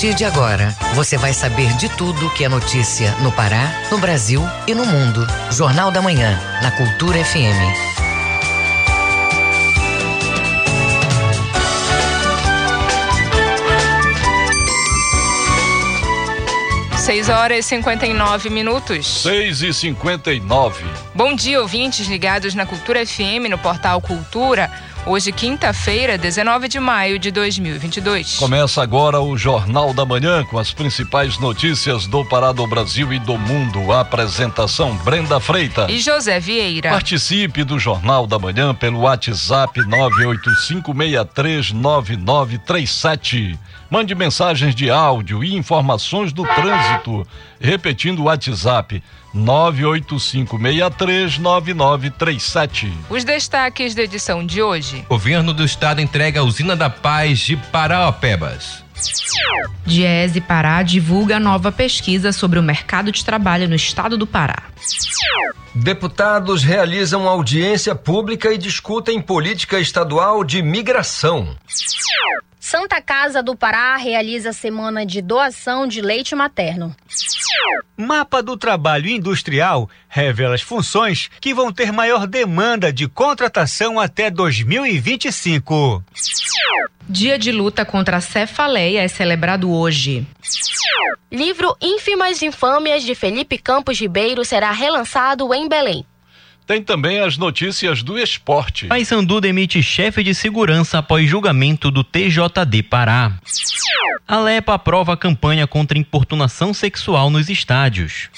partir de agora, você vai saber de tudo que é notícia no Pará, no Brasil e no mundo. Jornal da Manhã, na Cultura FM. Seis horas e 59 minutos. Seis e cinquenta e nove. Bom dia, ouvintes ligados na Cultura FM, no portal Cultura. Hoje, quinta-feira, 19 de maio de 2022. Começa agora o Jornal da Manhã com as principais notícias do Pará do Brasil e do mundo. A apresentação Brenda Freitas e José Vieira. Participe do Jornal da Manhã pelo WhatsApp 985639937. Mande mensagens de áudio e informações do trânsito. Repetindo o WhatsApp 985639937. Os destaques da edição de hoje. Governo do Estado entrega a usina da paz de Paraopebas. Diese Pará divulga nova pesquisa sobre o mercado de trabalho no estado do Pará. Deputados realizam audiência pública e discutem política estadual de migração. Santa Casa do Pará realiza semana de doação de leite materno. Mapa do Trabalho Industrial revela as funções que vão ter maior demanda de contratação até 2025. Dia de luta contra a cefaleia é celebrado hoje. Livro Ínfimas Infâmias de Felipe Campos Ribeiro será relançado em Belém. Tem também as notícias do esporte. Paysandu demite chefe de segurança após julgamento do TJD Pará. Alepa aprova a campanha contra importunação sexual nos estádios.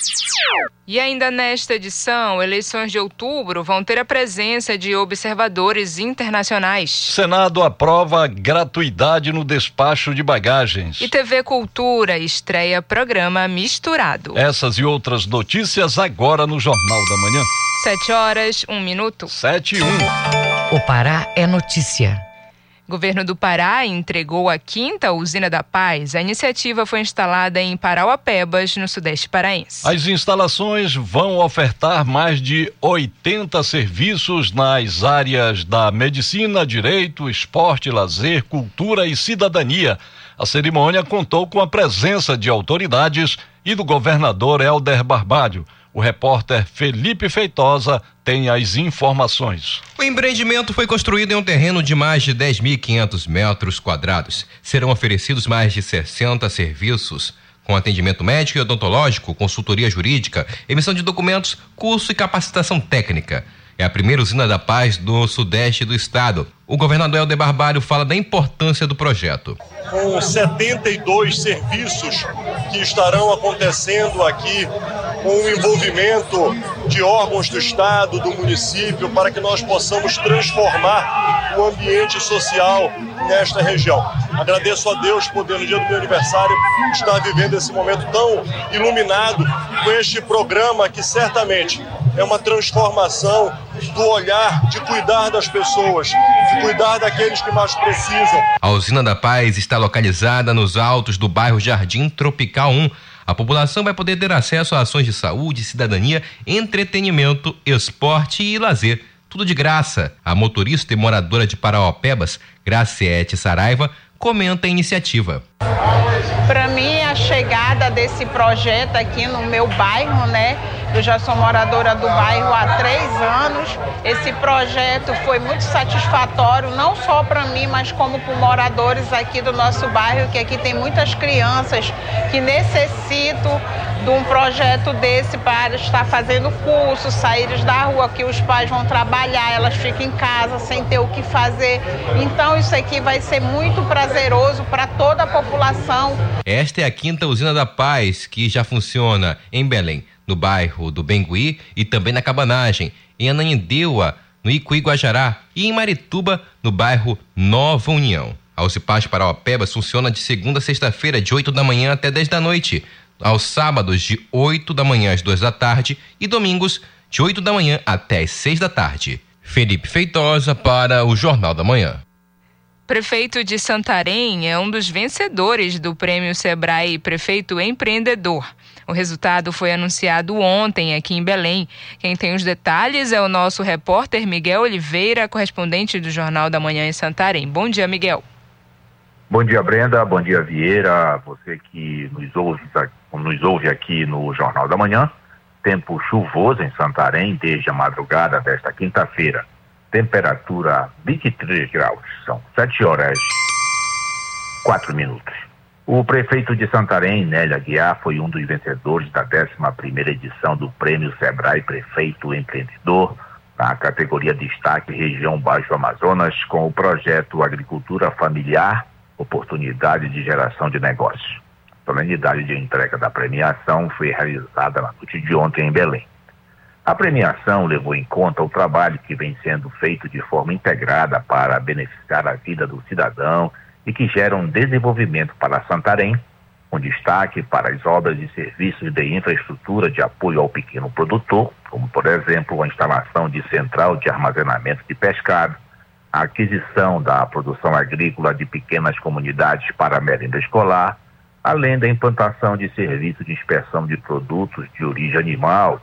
E ainda nesta edição, eleições de outubro vão ter a presença de observadores internacionais. Senado aprova gratuidade no despacho de bagagens. E TV Cultura estreia programa Misturado. Essas e outras notícias agora no Jornal da Manhã. Sete horas, um minuto. Sete e um. O Pará é notícia. Governo do Pará entregou a quinta usina da Paz. A iniciativa foi instalada em Parauapebas, no sudeste paraense. As instalações vão ofertar mais de 80 serviços nas áreas da medicina, direito, esporte, lazer, cultura e cidadania. A cerimônia contou com a presença de autoridades e do governador Helder Barbalho. O repórter Felipe Feitosa tem as informações. O empreendimento foi construído em um terreno de mais de 10.500 metros quadrados. Serão oferecidos mais de 60 serviços com atendimento médico e odontológico, consultoria jurídica, emissão de documentos, curso e capacitação técnica. É a primeira usina da paz do sudeste do estado. O governador Helder Barbalho fala da importância do projeto. Com 72 serviços que estarão acontecendo aqui com o envolvimento de órgãos do Estado, do município, para que nós possamos transformar o ambiente social nesta região. Agradeço a Deus poder, no dia do meu aniversário, estar vivendo esse momento tão iluminado com este programa que certamente é uma transformação do olhar de cuidar das pessoas, cuidar daqueles que mais precisam. A usina da Paz está localizada nos altos do bairro Jardim Tropical 1 a população vai poder ter acesso a ações de saúde, cidadania, entretenimento, esporte e lazer. Tudo de graça. A motorista e moradora de Paraopebas, Graciete Saraiva, comenta a iniciativa. Para mim, a chegada desse projeto aqui no meu bairro, né? Eu já sou moradora do bairro há três anos. Esse projeto foi muito satisfatório, não só para mim, mas como para moradores aqui do nosso bairro, que aqui tem muitas crianças que necessitam de um projeto desse para estar fazendo curso, sair da rua, que os pais vão trabalhar, elas ficam em casa sem ter o que fazer. Então isso aqui vai ser muito prazeroso para toda a população. Esta é a quinta usina da paz que já funciona em Belém no bairro do Bengui e também na Cabanagem, em Ananindeua, no Icuí Guajará e em Marituba, no bairro Nova União. A Ocipaz Parauapebas funciona de segunda a sexta-feira, de 8 da manhã até 10 da noite, aos sábados de 8 da manhã às 2 da tarde e domingos de 8 da manhã até às 6 da tarde. Felipe Feitosa para o Jornal da Manhã. Prefeito de Santarém é um dos vencedores do Prêmio Sebrae Prefeito Empreendedor. O resultado foi anunciado ontem aqui em Belém. Quem tem os detalhes é o nosso repórter Miguel Oliveira, correspondente do Jornal da Manhã em Santarém. Bom dia, Miguel. Bom dia, Brenda. Bom dia, Vieira. Você que nos ouve, nos ouve aqui no Jornal da Manhã. Tempo chuvoso em Santarém desde a madrugada desta quinta-feira. Temperatura 23 graus. São 7 horas 4 minutos. O prefeito de Santarém, Nélia Guiar, foi um dos vencedores da 11ª edição do Prêmio Sebrae Prefeito Empreendedor na categoria Destaque Região Baixo Amazonas com o projeto Agricultura Familiar Oportunidade de Geração de Negócios. A solenidade de entrega da premiação foi realizada na noite de ontem em Belém. A premiação levou em conta o trabalho que vem sendo feito de forma integrada para beneficiar a vida do cidadão e que geram desenvolvimento para Santarém, com destaque para as obras e serviços de infraestrutura de apoio ao pequeno produtor, como, por exemplo, a instalação de central de armazenamento de pescado, a aquisição da produção agrícola de pequenas comunidades para a merenda escolar, além da implantação de serviços de inspeção de produtos de origem animal,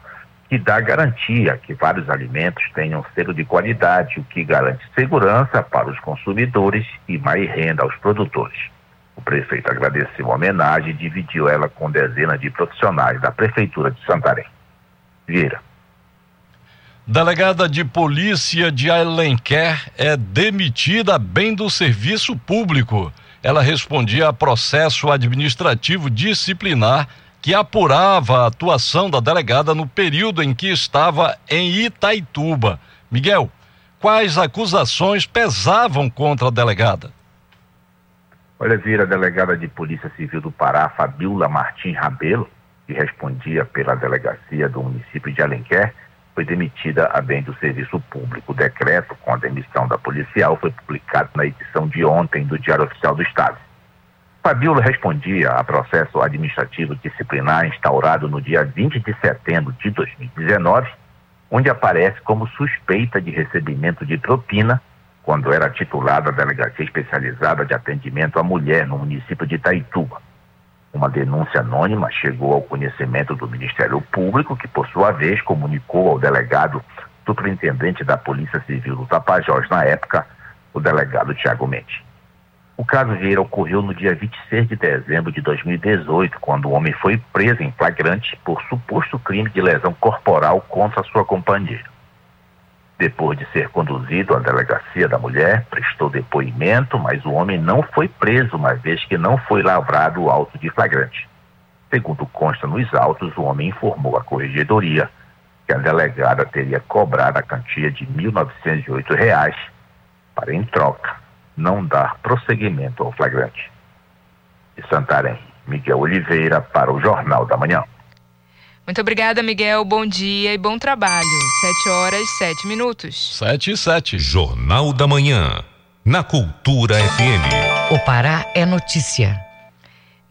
que dá garantia que vários alimentos tenham selo de qualidade, o que garante segurança para os consumidores e mais renda aos produtores. O prefeito agradeceu a homenagem e dividiu ela com dezenas de profissionais da Prefeitura de Santarém. Vieira. Delegada de Polícia de Alenquer é demitida bem do serviço público. Ela respondia a processo administrativo disciplinar que apurava a atuação da delegada no período em que estava em Itaituba. Miguel, quais acusações pesavam contra a delegada? Olha, vira a delegada de Polícia Civil do Pará, Fabiola Martins Rabelo, que respondia pela delegacia do município de Alenquer, foi demitida a bem do serviço público. O decreto com a demissão da policial foi publicado na edição de ontem do Diário Oficial do Estado. Fabiola respondia a processo administrativo disciplinar instaurado no dia 20 de setembro de 2019, onde aparece como suspeita de recebimento de propina quando era titulada da Delegacia Especializada de Atendimento à Mulher no município de Itaituba. Uma denúncia anônima chegou ao conhecimento do Ministério Público, que, por sua vez, comunicou ao delegado superintendente da Polícia Civil do Tapajós, na época, o delegado Tiago Mendes. O caso Vieira ocorreu no dia 26 de dezembro de 2018, quando o homem foi preso em flagrante por suposto crime de lesão corporal contra sua companheira. Depois de ser conduzido à delegacia da mulher, prestou depoimento, mas o homem não foi preso, uma vez que não foi lavrado o auto de flagrante. Segundo consta nos autos, o homem informou à corregedoria que a delegada teria cobrado a quantia de R$ 1.908 para, em troca, não dar prosseguimento ao flagrante. De Santarém, Miguel Oliveira para o Jornal da Manhã. Muito obrigada, Miguel. Bom dia e bom trabalho. Sete horas, sete minutos. Sete e sete. Jornal da Manhã. Na Cultura FM. O Pará é notícia.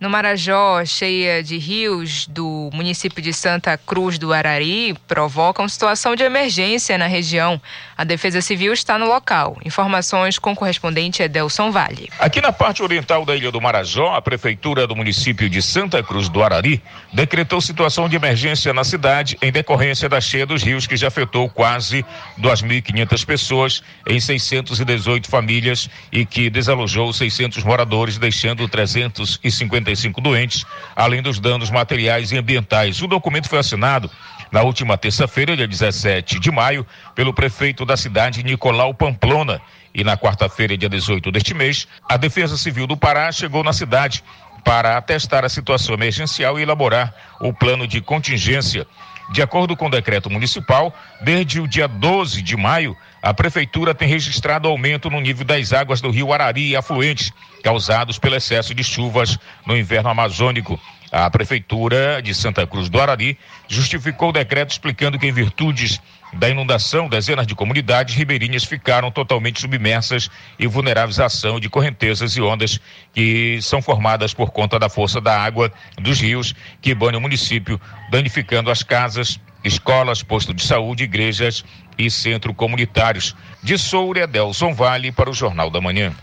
No Marajó, cheia de rios do município de Santa Cruz do Arari, provocam situação de emergência na região. A Defesa Civil está no local. Informações com o correspondente Edelson Vale. Aqui na parte oriental da Ilha do Marajó, a Prefeitura do município de Santa Cruz do Arari decretou situação de emergência na cidade em decorrência da cheia dos rios que já afetou quase 2.500 pessoas em 618 famílias e que desalojou 600 moradores, deixando 350 55 doentes, além dos danos materiais e ambientais. O documento foi assinado na última terça-feira, dia 17 de maio, pelo prefeito da cidade, Nicolau Pamplona. E na quarta-feira, dia 18 deste mês, a Defesa Civil do Pará chegou na cidade para atestar a situação emergencial e elaborar o plano de contingência. De acordo com o decreto municipal, desde o dia 12 de maio, a prefeitura tem registrado aumento no nível das águas do rio Arari e afluentes, causados pelo excesso de chuvas no inverno amazônico. A prefeitura de Santa Cruz do Arari justificou o decreto explicando que em virtudes da inundação, dezenas de comunidades ribeirinhas ficaram totalmente submersas e vulneráveis à ação de correntezas e ondas que são formadas por conta da força da água dos rios que banham o município, danificando as casas, escolas, postos de saúde, igrejas e centros comunitários. De Soura, Delson Vale para o Jornal da Manhã.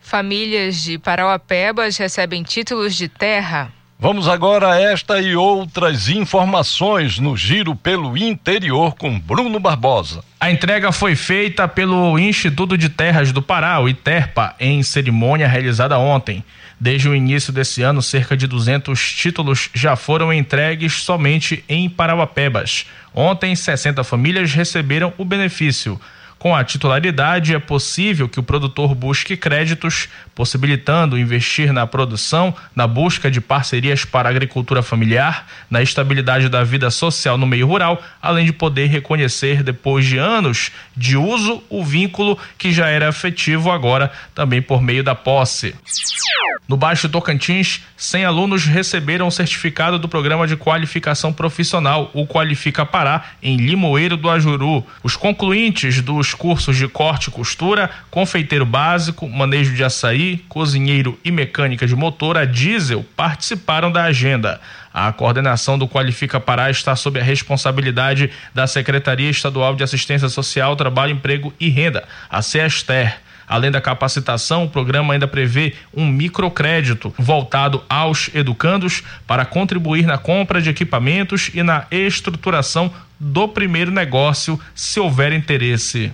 Famílias de Parauapebas recebem títulos de terra Vamos agora a esta e outras informações no Giro pelo Interior com Bruno Barbosa. A entrega foi feita pelo Instituto de Terras do Pará, o ITERPA, em cerimônia realizada ontem. Desde o início desse ano, cerca de 200 títulos já foram entregues somente em Parauapebas. Ontem, 60 famílias receberam o benefício. Com a titularidade, é possível que o produtor busque créditos, possibilitando investir na produção, na busca de parcerias para a agricultura familiar, na estabilidade da vida social no meio rural, além de poder reconhecer, depois de anos de uso, o vínculo que já era afetivo agora também por meio da posse. No Baixo Tocantins, 100 alunos receberam o certificado do programa de qualificação profissional, o Qualifica Pará, em Limoeiro do Ajuru. Os concluintes dos cursos de corte e costura, confeiteiro básico, manejo de açaí, cozinheiro e mecânica de motor a diesel participaram da agenda. A coordenação do Qualifica Pará está sob a responsabilidade da Secretaria Estadual de Assistência Social, Trabalho, Emprego e Renda, a CESTER. Além da capacitação, o programa ainda prevê um microcrédito voltado aos educandos para contribuir na compra de equipamentos e na estruturação do primeiro negócio, se houver interesse.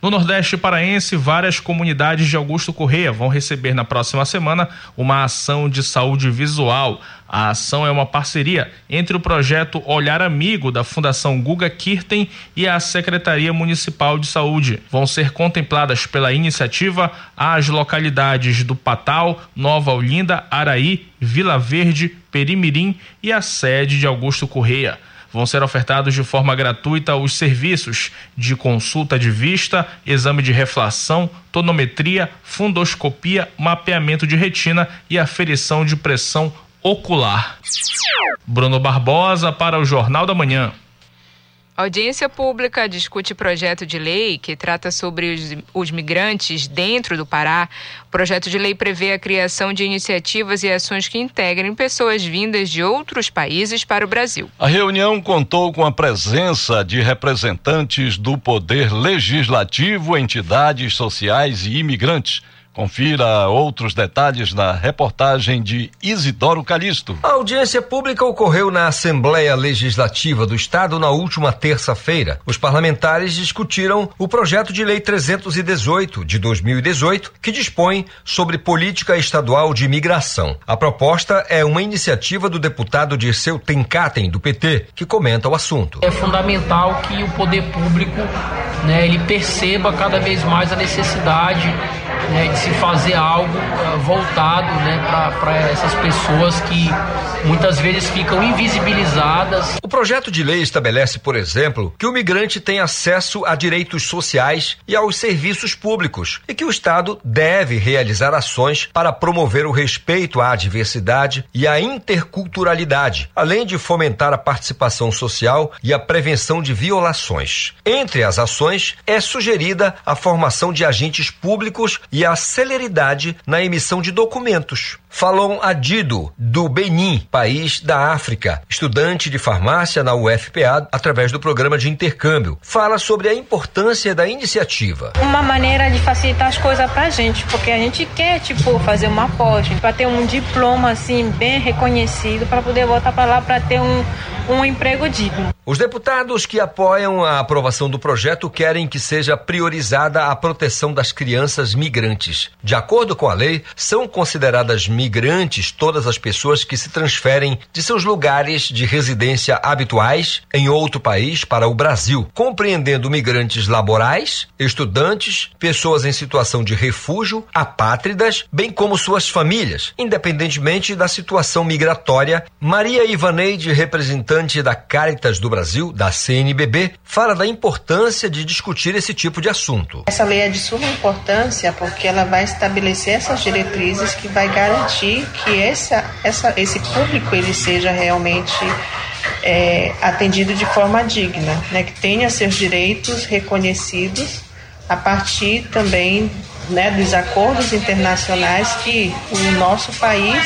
No Nordeste Paraense, várias comunidades de Augusto Correia vão receber na próxima semana uma ação de saúde visual. A ação é uma parceria entre o projeto Olhar Amigo da Fundação Guga Kirten e a Secretaria Municipal de Saúde. Vão ser contempladas pela iniciativa as localidades do Patal, Nova Olinda, Araí, Vila Verde, Perimirim e a sede de Augusto Correia vão ser ofertados de forma gratuita os serviços de consulta de vista, exame de reflação, tonometria, fundoscopia, mapeamento de retina e aferição de pressão ocular. Bruno Barbosa para o Jornal da Manhã. A audiência pública discute projeto de lei que trata sobre os, os, migrantes dentro do Pará. O projeto de lei prevê a criação de iniciativas e ações que integrem pessoas vindas de outros países para o Brasil. A reunião contou com a presença de representantes do Poder Legislativo, entidades sociais e imigrantes. Confira outros detalhes na reportagem de Isidoro Calixto. A audiência pública ocorreu na Assembleia Legislativa do Estado na última terça-feira. Os parlamentares discutiram o projeto de lei 318 de 2018, que dispõe sobre política estadual de imigração. A proposta é uma iniciativa do deputado Dirceu Tenkaten, do PT, que comenta o assunto. É fundamental que o poder público né, ele perceba cada vez mais a necessidade né, de se fazer algo uh, voltado né, para essas pessoas que muitas vezes ficam invisibilizadas. O projeto de lei estabelece, por exemplo, que o migrante tem acesso a direitos sociais e aos serviços públicos e que o Estado deve realizar ações para promover o respeito à diversidade e à interculturalidade, além de fomentar a participação social e a prevenção de violações. Entre as ações é sugerida a formação de agentes públicos e a celeridade na emissão de documentos. Falon Adido, do Benin, país da África, estudante de farmácia na UFPA, através do programa de intercâmbio, fala sobre a importância da iniciativa. Uma maneira de facilitar as coisas pra gente, porque a gente quer, tipo, fazer uma pós, para ter um diploma, assim, bem reconhecido, para poder voltar para lá para ter um, um emprego digno. Os deputados que apoiam a aprovação do projeto querem que seja priorizada a proteção das crianças migrantes. De acordo com a lei, são consideradas migrantes todas as pessoas que se transferem de seus lugares de residência habituais em outro país para o Brasil, compreendendo migrantes laborais, estudantes, pessoas em situação de refúgio, apátridas, bem como suas famílias, independentemente da situação migratória. Maria Ivaneide, representante da Caritas do Brasil, da CNBB, fala da importância de discutir esse tipo de assunto. Essa lei é de suma importância porque ela vai estabelecer essas diretrizes que vai garantir que essa, essa, esse público ele seja realmente é, atendido de forma digna, né, que tenha seus direitos reconhecidos a partir também né, dos acordos internacionais que o nosso país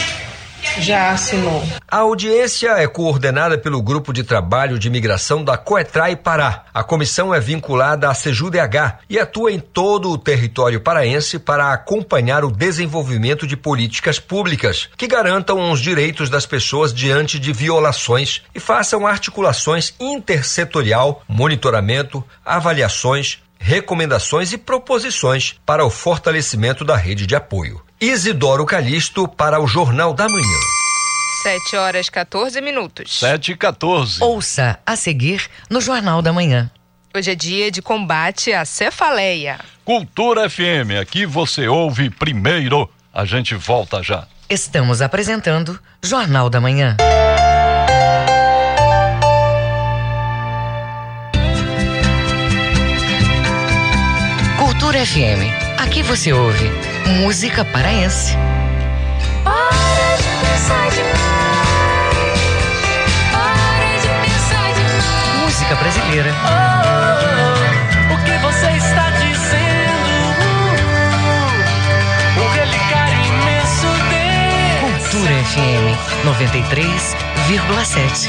já assinou. A audiência é coordenada pelo Grupo de Trabalho de Imigração da Coetrai Pará. A comissão é vinculada à CEJUDH e atua em todo o território paraense para acompanhar o desenvolvimento de políticas públicas que garantam os direitos das pessoas diante de violações e façam articulações intersetorial, monitoramento, avaliações, recomendações e proposições para o fortalecimento da rede de apoio. Isidoro Calixto para o Jornal da Manhã. 7 horas 14 minutos. 7 e 14. Ouça a seguir no Jornal da Manhã. Hoje é dia de combate à cefaleia. Cultura FM, aqui você ouve primeiro. A gente volta já. Estamos apresentando Jornal da Manhã. FM, aqui você ouve música paraense. Para de pensar demais. Para de pensar demais. Música brasileira. Oh, o que você está dizendo? O relicário imenso desse. Cultura FM 93,7.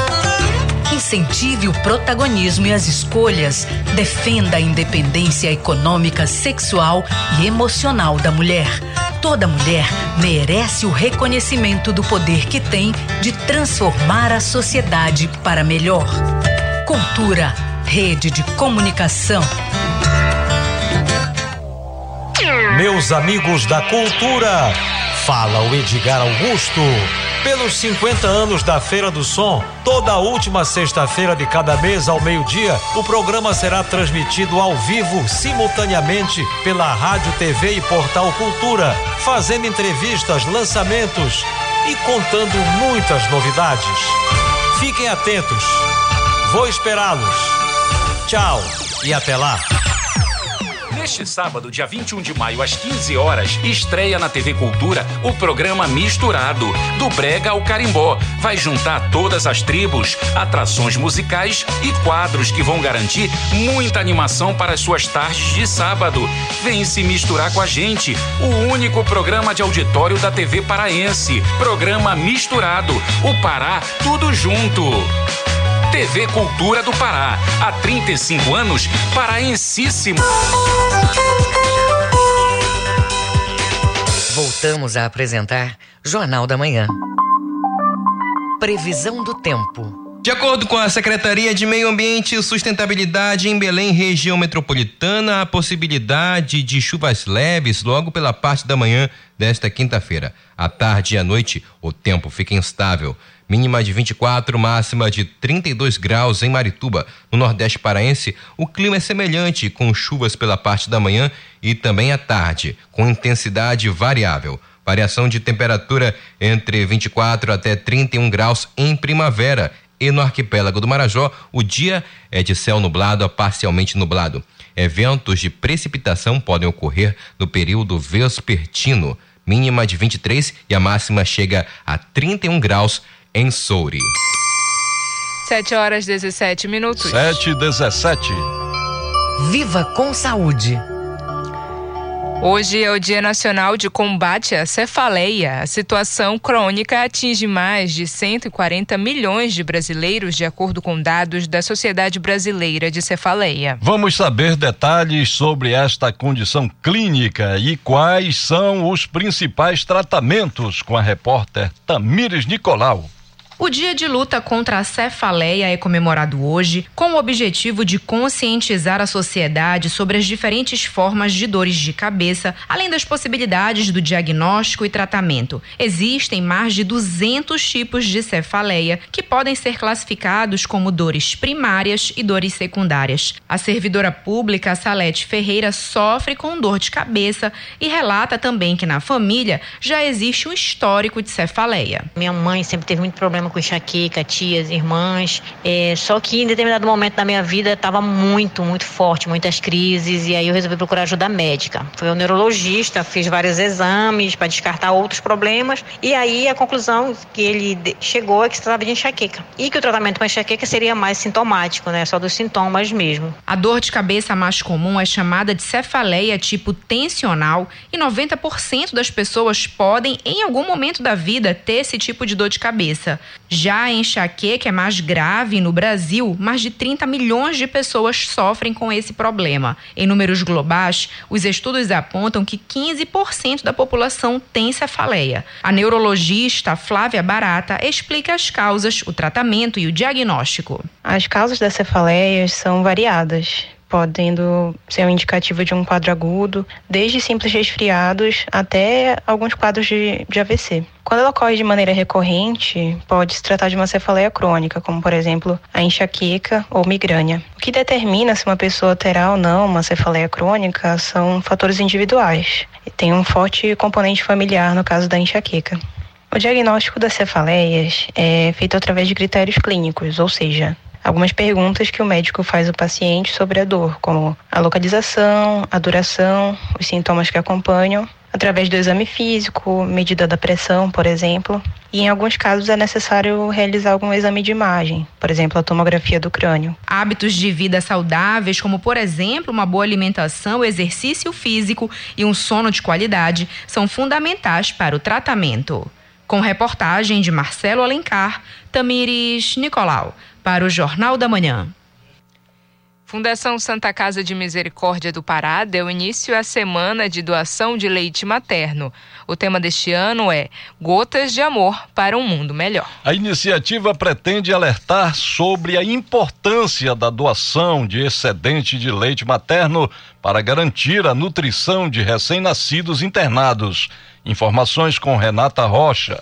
Incentive o protagonismo e as escolhas. Defenda a independência econômica, sexual e emocional da mulher. Toda mulher merece o reconhecimento do poder que tem de transformar a sociedade para melhor. Cultura, rede de comunicação. Meus amigos da cultura, fala o Edgar Augusto. Pelos 50 anos da Feira do Som, toda última sexta-feira de cada mês ao meio-dia, o programa será transmitido ao vivo, simultaneamente, pela Rádio, TV e Portal Cultura, fazendo entrevistas, lançamentos e contando muitas novidades. Fiquem atentos. Vou esperá-los. Tchau e até lá. Neste sábado, dia 21 de maio, às 15 horas, estreia na TV Cultura o programa Misturado, do Brega ao Carimbó. Vai juntar todas as tribos, atrações musicais e quadros que vão garantir muita animação para as suas tardes de sábado. Vem se misturar com a gente, o único programa de auditório da TV paraense. Programa Misturado, o Pará, tudo junto. TV Cultura do Pará. Há 35 anos, paraensíssimo. Voltamos a apresentar Jornal da Manhã. Previsão do tempo. De acordo com a Secretaria de Meio Ambiente e Sustentabilidade em Belém, região metropolitana, há possibilidade de chuvas leves logo pela parte da manhã desta quinta-feira. À tarde e à noite, o tempo fica instável. Mínima de 24, máxima de 32 graus em Marituba. No Nordeste Paraense, o clima é semelhante, com chuvas pela parte da manhã e também à tarde, com intensidade variável. Variação de temperatura entre 24 até 31 graus em primavera. E no arquipélago do Marajó, o dia é de céu nublado a parcialmente nublado. Eventos de precipitação podem ocorrer no período vespertino. Mínima de 23 e a máxima chega a 31 graus em Souri. 7 horas 17 minutos. 7 e 17. Viva com saúde. Hoje é o Dia Nacional de Combate à Cefaleia. A situação crônica atinge mais de 140 milhões de brasileiros, de acordo com dados da Sociedade Brasileira de Cefaleia. Vamos saber detalhes sobre esta condição clínica e quais são os principais tratamentos com a repórter Tamires Nicolau. O Dia de Luta contra a Cefaleia é comemorado hoje com o objetivo de conscientizar a sociedade sobre as diferentes formas de dores de cabeça, além das possibilidades do diagnóstico e tratamento. Existem mais de 200 tipos de cefaleia que podem ser classificados como dores primárias e dores secundárias. A servidora pública Salete Ferreira sofre com dor de cabeça e relata também que na família já existe um histórico de cefaleia. Minha mãe sempre teve muito problema com enxaqueca, tias, irmãs. É, só que em determinado momento da minha vida estava muito, muito forte, muitas crises, e aí eu resolvi procurar ajuda médica. Fui ao neurologista, fiz vários exames para descartar outros problemas, e aí a conclusão que ele chegou é que se tratava de enxaqueca. E que o tratamento para enxaqueca seria mais sintomático, né? Só dos sintomas mesmo. A dor de cabeça mais comum é chamada de cefaleia tipo tensional e 90% das pessoas podem, em algum momento da vida, ter esse tipo de dor de cabeça. Já a enxaqueca é mais grave no Brasil, mais de 30 milhões de pessoas sofrem com esse problema. Em números globais, os estudos apontam que 15% da população tem cefaleia. A neurologista Flávia Barata explica as causas, o tratamento e o diagnóstico. As causas das cefaleias são variadas podendo ser um indicativo de um quadro agudo, desde simples resfriados até alguns quadros de, de AVC. Quando ela ocorre de maneira recorrente, pode se tratar de uma cefaleia crônica, como por exemplo a enxaqueca ou migrânia. O que determina se uma pessoa terá ou não uma cefaleia crônica são fatores individuais. E tem um forte componente familiar no caso da enxaqueca. O diagnóstico das cefaleias é feito através de critérios clínicos, ou seja, algumas perguntas que o médico faz ao paciente sobre a dor, como a localização, a duração, os sintomas que acompanham, através do exame físico, medida da pressão, por exemplo. E em alguns casos é necessário realizar algum exame de imagem, por exemplo, a tomografia do crânio. Hábitos de vida saudáveis, como por exemplo uma boa alimentação, exercício físico e um sono de qualidade, são fundamentais para o tratamento. Com reportagem de Marcelo Alencar, Tamires Nicolau para o Jornal da Manhã. Fundação Santa Casa de Misericórdia do Pará deu início à semana de doação de leite materno. O tema deste ano é Gotas de Amor para um Mundo Melhor. A iniciativa pretende alertar sobre a importância da doação de excedente de leite materno para garantir a nutrição de recém-nascidos internados. Informações com Renata Rocha.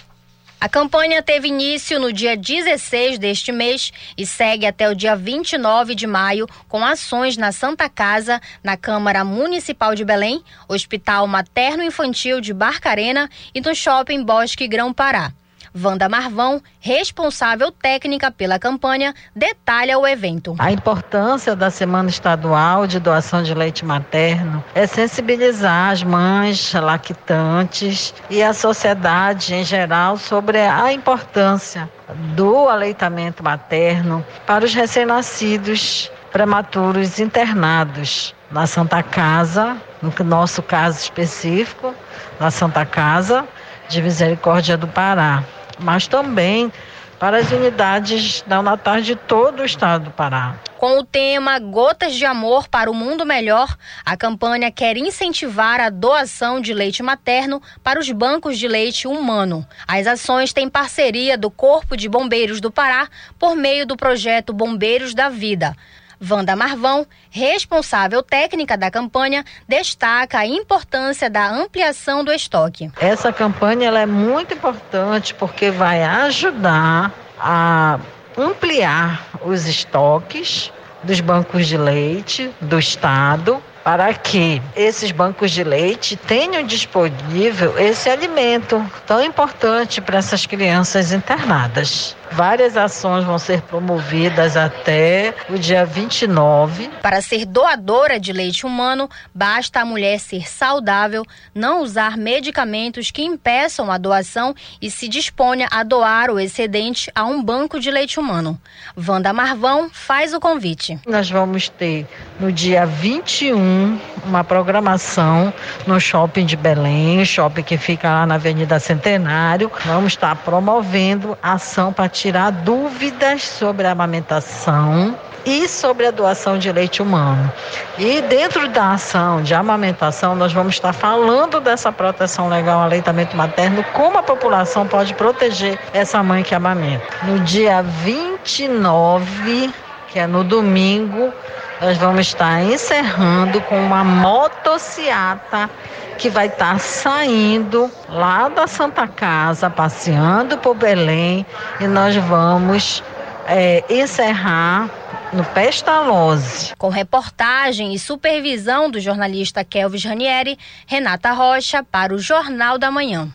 A campanha teve início no dia 16 deste mês e segue até o dia 29 de maio com ações na Santa Casa, na Câmara Municipal de Belém, Hospital Materno Infantil de Barcarena e no Shopping Bosque Grão Pará. Wanda Marvão, responsável técnica pela campanha, detalha o evento. A importância da Semana Estadual de Doação de Leite Materno é sensibilizar as mães lactantes e a sociedade em geral sobre a importância do aleitamento materno para os recém-nascidos prematuros internados na Santa Casa, no nosso caso específico, na Santa Casa de Misericórdia do Pará mas também para as unidades neonatais de todo o estado do Pará. Com o tema Gotas de Amor para o Mundo Melhor, a campanha quer incentivar a doação de leite materno para os bancos de leite humano. As ações têm parceria do Corpo de Bombeiros do Pará por meio do projeto Bombeiros da Vida. Wanda Marvão, responsável técnica da campanha, destaca a importância da ampliação do estoque. Essa campanha ela é muito importante porque vai ajudar a ampliar os estoques dos bancos de leite do estado para que esses bancos de leite tenham disponível esse alimento tão importante para essas crianças internadas. Várias ações vão ser promovidas até o dia 29. Para ser doadora de leite humano, basta a mulher ser saudável, não usar medicamentos que impeçam a doação e se disponha a doar o excedente a um banco de leite humano. Wanda Marvão faz o convite. Nós vamos ter no dia 21 uma programação no shopping de Belém, shopping que fica lá na Avenida Centenário. Vamos estar promovendo ação para tirar dúvidas sobre a amamentação e sobre a doação de leite humano. E dentro da ação de amamentação, nós vamos estar falando dessa proteção legal ao aleitamento materno, como a população pode proteger essa mãe que amamenta. No dia 29, que é no domingo, nós vamos estar encerrando com uma motociata que vai estar saindo lá da Santa Casa, passeando por Belém, e nós vamos é, encerrar no Pestalozzi. Com reportagem e supervisão do jornalista Kelvis Ranieri, Renata Rocha para o Jornal da Manhã.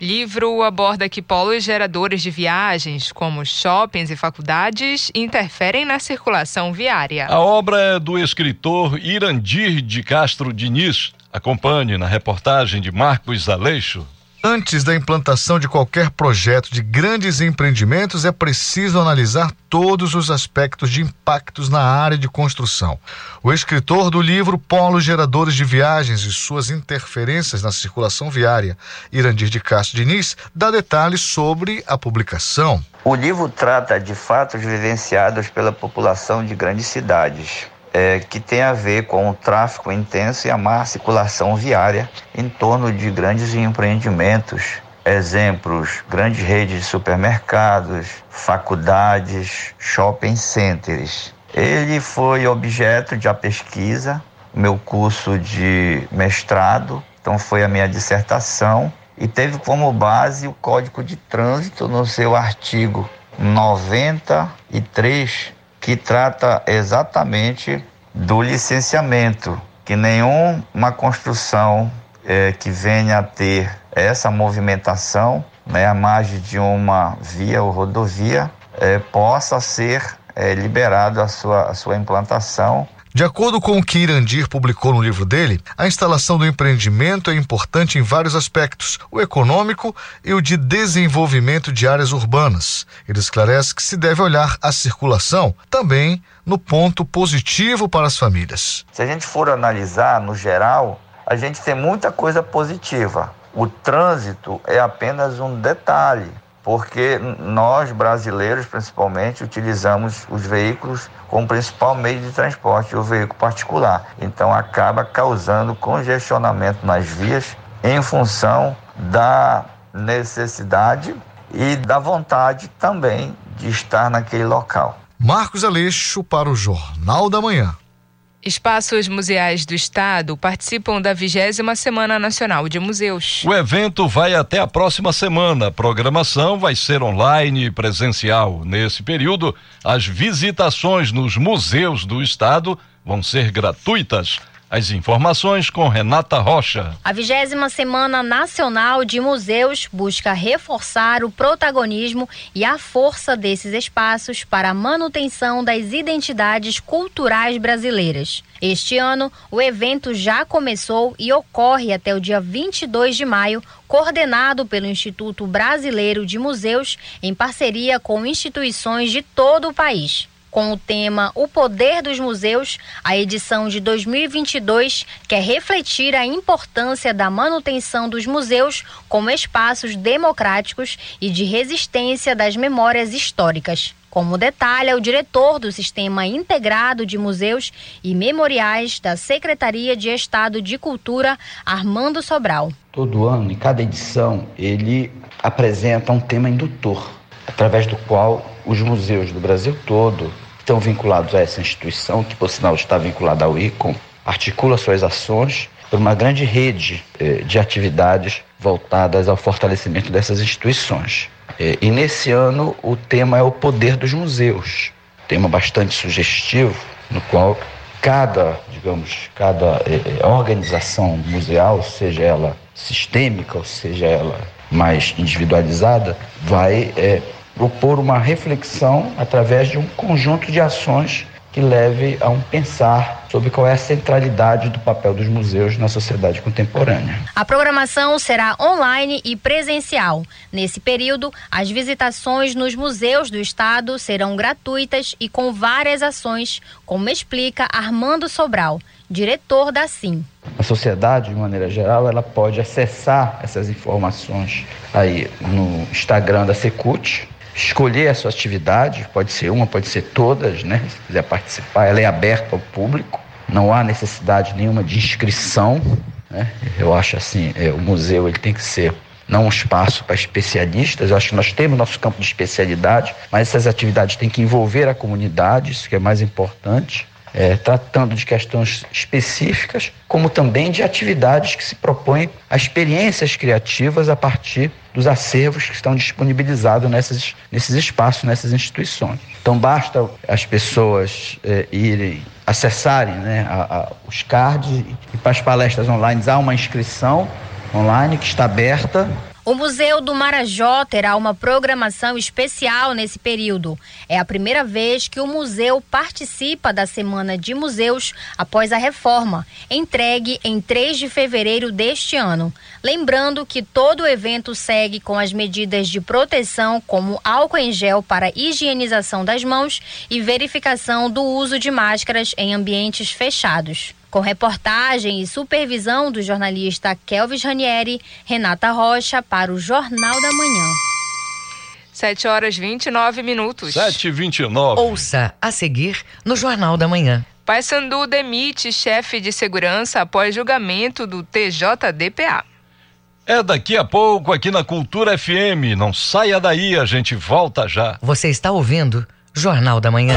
Livro aborda que polos geradores de viagens, como shoppings e faculdades, interferem na circulação viária. A obra é do escritor Irandir de Castro Diniz. Acompanhe na reportagem de Marcos Aleixo. Antes da implantação de qualquer projeto de grandes empreendimentos, é preciso analisar todos os aspectos de impactos na área de construção. O escritor do livro Polos Geradores de Viagens e suas interferências na circulação viária, Irandir de Castro Diniz, dá detalhes sobre a publicação. O livro trata de fatos vivenciados pela população de grandes cidades é, que tem a ver com o tráfego intenso e a má circulação viária em torno de grandes empreendimentos. Exemplos: grandes redes de supermercados, faculdades, shopping centers. Ele foi objeto de a pesquisa, meu curso de mestrado, então foi a minha dissertação e teve como base o Código de Trânsito no seu artigo 93 que trata exatamente do licenciamento, que nenhuma construção é, que venha a ter essa movimentação, né, a margem de uma via ou rodovia, é, possa ser é, liberado a sua, a sua implantação de acordo com o que Irandir publicou no livro dele, a instalação do empreendimento é importante em vários aspectos, o econômico e o de desenvolvimento de áreas urbanas. Ele esclarece que se deve olhar a circulação também no ponto positivo para as famílias. Se a gente for analisar no geral, a gente tem muita coisa positiva. O trânsito é apenas um detalhe porque nós brasileiros, principalmente, utilizamos os veículos como principal meio de transporte, o veículo particular. Então acaba causando congestionamento nas vias em função da necessidade e da vontade também de estar naquele local. Marcos Aleixo para o Jornal da Manhã. Espaços museais do Estado participam da vigésima Semana Nacional de Museus. O evento vai até a próxima semana. A programação vai ser online e presencial. Nesse período, as visitações nos museus do Estado vão ser gratuitas. As informações com Renata Rocha. A vigésima Semana Nacional de Museus busca reforçar o protagonismo e a força desses espaços para a manutenção das identidades culturais brasileiras. Este ano, o evento já começou e ocorre até o dia 22 de maio, coordenado pelo Instituto Brasileiro de Museus, em parceria com instituições de todo o país com o tema O Poder dos Museus, a edição de 2022 quer refletir a importância da manutenção dos museus como espaços democráticos e de resistência das memórias históricas. Como detalha o diretor do Sistema Integrado de Museus e Memoriais da Secretaria de Estado de Cultura, Armando Sobral. Todo ano, em cada edição, ele apresenta um tema indutor através do qual os museus do Brasil todo estão vinculados a essa instituição, que por sinal está vinculada ao ICOM, articula suas ações por uma grande rede eh, de atividades voltadas ao fortalecimento dessas instituições. Eh, e nesse ano o tema é o poder dos museus, tema bastante sugestivo, no qual cada, digamos, cada eh, organização museal, seja ela sistêmica ou seja ela mais individualizada, vai propor uma reflexão através de um conjunto de ações que leve a um pensar sobre qual é a centralidade do papel dos museus na sociedade contemporânea. A programação será online e presencial. Nesse período, as visitações nos museus do estado serão gratuitas e com várias ações, como explica Armando Sobral, diretor da SIM. A sociedade, de maneira geral, ela pode acessar essas informações aí no Instagram da Secult, escolher a sua atividade, pode ser uma, pode ser todas, né? Se quiser participar, ela é aberta ao público, não há necessidade nenhuma de inscrição, né? Eu acho assim, é, o museu ele tem que ser não um espaço para especialistas. Eu acho que nós temos nosso campo de especialidade, mas essas atividades têm que envolver a comunidade, isso que é mais importante é, tratando de questões específicas, como também de atividades que se propõem a experiências criativas a partir dos acervos que estão disponibilizados nessas, nesses espaços, nessas instituições. Então, basta as pessoas é, irem acessarem né, a, a, os cards e para as palestras online há uma inscrição online que está aberta O Museu do Marajó terá uma programação especial nesse período. É a primeira vez que o museu participa da Semana de Museus após a reforma, entregue em 3 de fevereiro deste ano. Lembrando que todo o evento segue com as medidas de proteção, como álcool em gel para higienização das mãos e verificação do uso de máscaras em ambientes fechados. Com reportagem e supervisão do jornalista Kelvis Ranieri, Renata Rocha para o Jornal da Manhã. 7 horas 29 minutos. 7 e 29 Ouça a seguir no Jornal da Manhã. Paysandu demite chefe de segurança após julgamento do TJDPA. É daqui a pouco aqui na Cultura FM. Não saia daí, a gente volta já. Você está ouvindo Jornal da Manhã.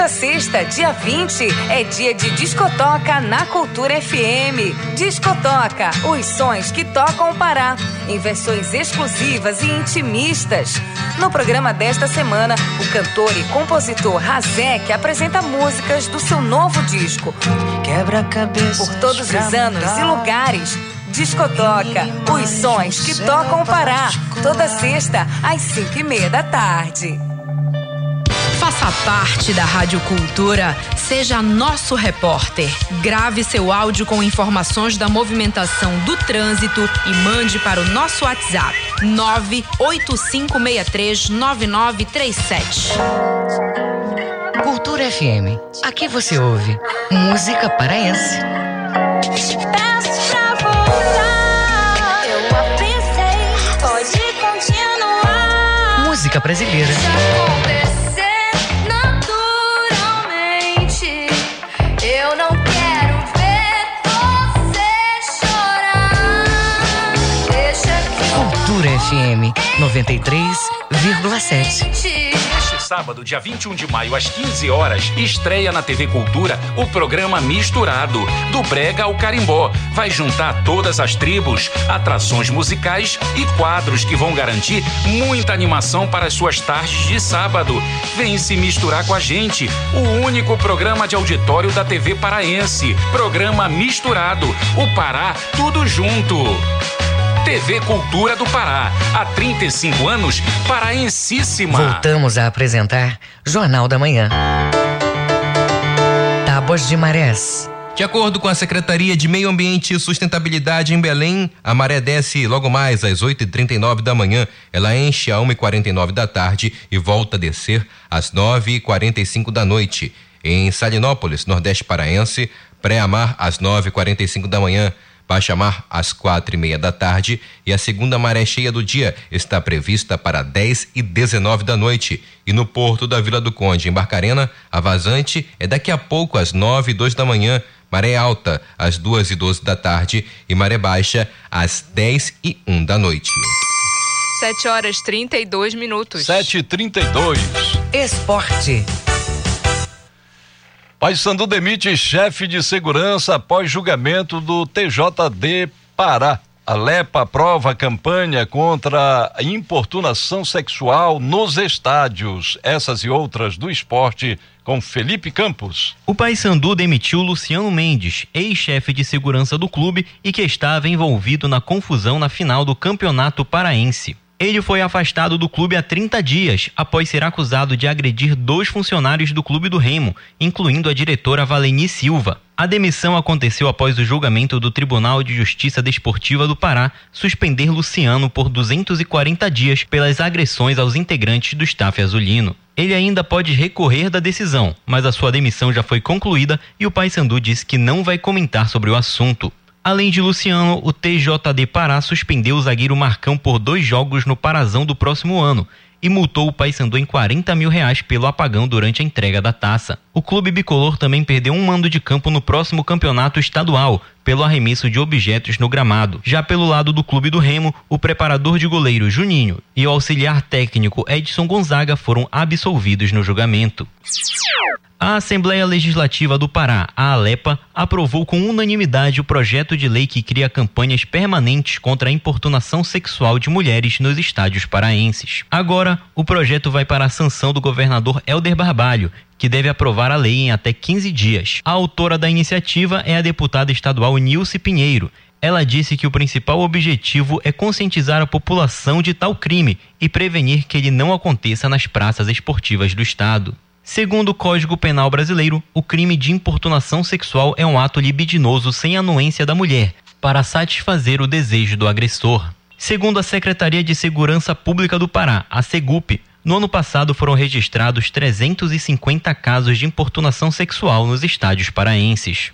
Nesta sexta, dia 20, é dia de Discotoca na Cultura FM. Discotoca, os sons que tocam o Pará, em versões exclusivas e intimistas. No programa desta semana, o cantor e compositor Razek apresenta músicas do seu novo disco. Quebra-cabeça. Por todos os anos e lugares. Discotoca, os sons que tocam o Pará. Toda sexta, às cinco e meia da tarde. Faça parte da Rádio Cultura, seja nosso repórter. Grave seu áudio com informações da movimentação do trânsito e mande para o nosso WhatsApp 985639937. Cultura FM. Aqui você ouve música paraense. Peço pra voltar. Eu pensei, pode continuar. Música brasileira. FM 93,7. Neste sábado, dia 21 de maio, às 15 horas, estreia na TV Cultura o programa Misturado, do Brega ao Carimbó. Vai juntar todas as tribos, atrações musicais e quadros que vão garantir muita animação para as suas tardes de sábado. Vem se misturar com a gente, o único programa de auditório da TV paraense. Programa Misturado, o Pará, tudo junto. TV Cultura do Pará. Há 35 anos, paraensíssima. Voltamos a apresentar Jornal da Manhã. Tábuas de Marés. De acordo com a Secretaria de Meio Ambiente e Sustentabilidade em Belém, a maré desce logo mais às 8h39 da manhã. Ela enche a 1h49 da tarde e volta a descer às 9h45 da noite. Em Salinópolis, Nordeste Paraense, pré-amar às 9h45 da manhã. Baixa mar às quatro e meia da tarde e a segunda maré cheia do dia está prevista para 10 e 19 da noite. E no porto da Vila do Conde, em Barcarena, a vazante é daqui a pouco às 9 e 2 da manhã, maré alta às duas e 12 da tarde e maré baixa às 10 e 1 da noite. 7 horas 32 minutos. 7 e 32 Esporte. Paysandu demite chefe de segurança após julgamento do TJD Pará. A LEPA aprova a campanha contra a importunação sexual nos estádios. Essas e outras do esporte com Felipe Campos. O Paysandu demitiu Luciano Mendes, ex-chefe de segurança do clube e que estava envolvido na confusão na final do Campeonato Paraense. Ele foi afastado do clube há 30 dias, após ser acusado de agredir dois funcionários do clube do Remo, incluindo a diretora Valeni Silva. A demissão aconteceu após o julgamento do Tribunal de Justiça Desportiva do Pará suspender Luciano por 240 dias pelas agressões aos integrantes do staff azulino. Ele ainda pode recorrer da decisão, mas a sua demissão já foi concluída e o Paysandu disse que não vai comentar sobre o assunto. Além de Luciano, o TJD Pará suspendeu o zagueiro Marcão por dois jogos no Parazão do próximo ano e multou o Paysandu em 40 mil reais pelo apagão durante a entrega da taça. O clube bicolor também perdeu um mando de campo no próximo campeonato estadual, pelo arremesso de objetos no gramado. Já pelo lado do clube do Remo, o preparador de goleiro Juninho e o auxiliar técnico Edson Gonzaga foram absolvidos no julgamento. A Assembleia Legislativa do Pará, a Alepa, aprovou com unanimidade o projeto de lei que cria campanhas permanentes contra a importunação sexual de mulheres nos estádios paraenses. Agora, o projeto vai para a sanção do governador Helder Barbalho, que deve aprovar a lei em até 15 dias. A autora da iniciativa é a deputada estadual Nilce Pinheiro. Ela disse que o principal objetivo é conscientizar a população de tal crime e prevenir que ele não aconteça nas praças esportivas do estado. Segundo o Código Penal Brasileiro, o crime de importunação sexual é um ato libidinoso sem anuência da mulher, para satisfazer o desejo do agressor. Segundo a Secretaria de Segurança Pública do Pará, a SEGUP, no ano passado foram registrados 350 casos de importunação sexual nos estádios paraenses.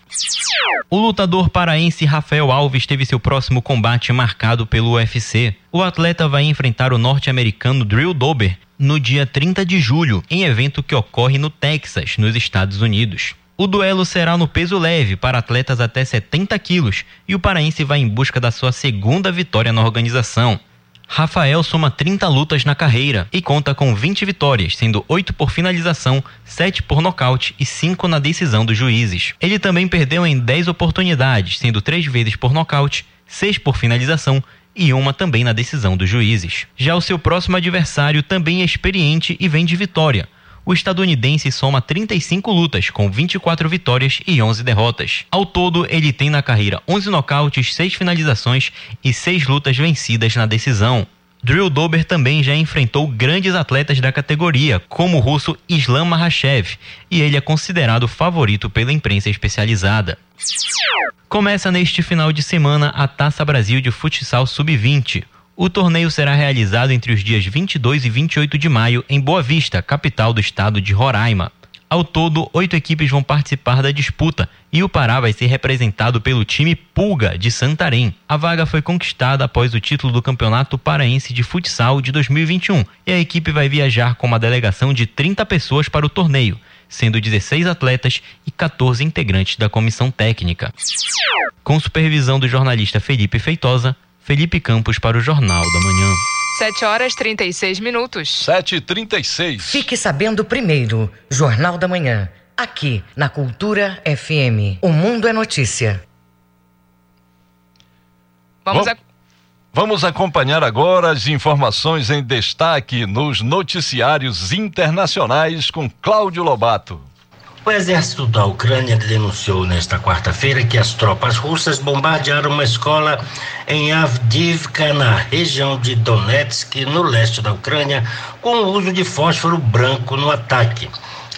O lutador paraense Rafael Alves teve seu próximo combate marcado pelo UFC. O atleta vai enfrentar o norte-americano Drew Dober no dia 30 de julho, em evento que ocorre no Texas, nos Estados Unidos. O duelo será no peso leve para atletas até 70 quilos e o paraense vai em busca da sua segunda vitória na organização. Rafael soma 30 lutas na carreira e conta com 20 vitórias, sendo 8 por finalização, 7 por nocaute e 5 na decisão dos juízes. Ele também perdeu em 10 oportunidades, sendo 3 vezes por nocaute, 6 por finalização e uma também na decisão dos juízes. Já o seu próximo adversário também é experiente e vem de vitória. O estadunidense soma 35 lutas, com 24 vitórias e 11 derrotas. Ao todo, ele tem na carreira 11 nocautes, 6 finalizações e 6 lutas vencidas na decisão. Drew Dober também já enfrentou grandes atletas da categoria, como o russo Islam Makhachev, e ele é considerado favorito pela imprensa especializada. Começa neste final de semana a Taça Brasil de Futsal Sub-20. O torneio será realizado entre os dias 22 e 28 de maio em Boa Vista, capital do estado de Roraima. Ao todo, oito equipes vão participar da disputa e o Pará vai ser representado pelo time Pulga de Santarém. A vaga foi conquistada após o título do Campeonato Paraense de Futsal de 2021 e a equipe vai viajar com uma delegação de 30 pessoas para o torneio, sendo 16 atletas e 14 integrantes da comissão técnica. Com supervisão do jornalista Felipe Feitosa, Felipe Campos para o Jornal da Manhã. 7 horas 36 minutos. 7h36. Fique sabendo primeiro, Jornal da Manhã, aqui na Cultura FM. O Mundo é Notícia. Vamos a... Vamos acompanhar agora as informações em destaque nos noticiários internacionais com Cláudio Lobato. O exército da Ucrânia denunciou nesta quarta-feira que as tropas russas bombardearam uma escola em Avdivka, na região de Donetsk, no leste da Ucrânia, com o uso de fósforo branco no ataque.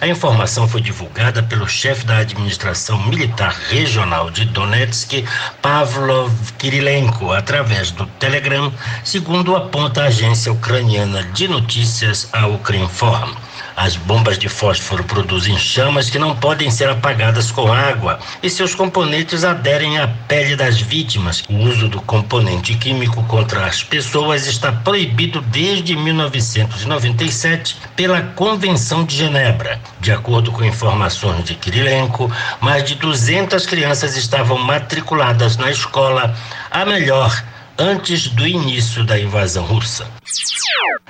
A informação foi divulgada pelo chefe da administração militar regional de Donetsk, Pavlov Kirilenko, através do Telegram, segundo aponta a agência ucraniana de notícias, a Ukrinform. As bombas de fósforo produzem chamas que não podem ser apagadas com água e seus componentes aderem à pele das vítimas. O uso do componente químico contra as pessoas está proibido desde 1997 pela Convenção de Genebra. De acordo com informações de Kirilenko, mais de 200 crianças estavam matriculadas na escola, a melhor antes do início da invasão russa.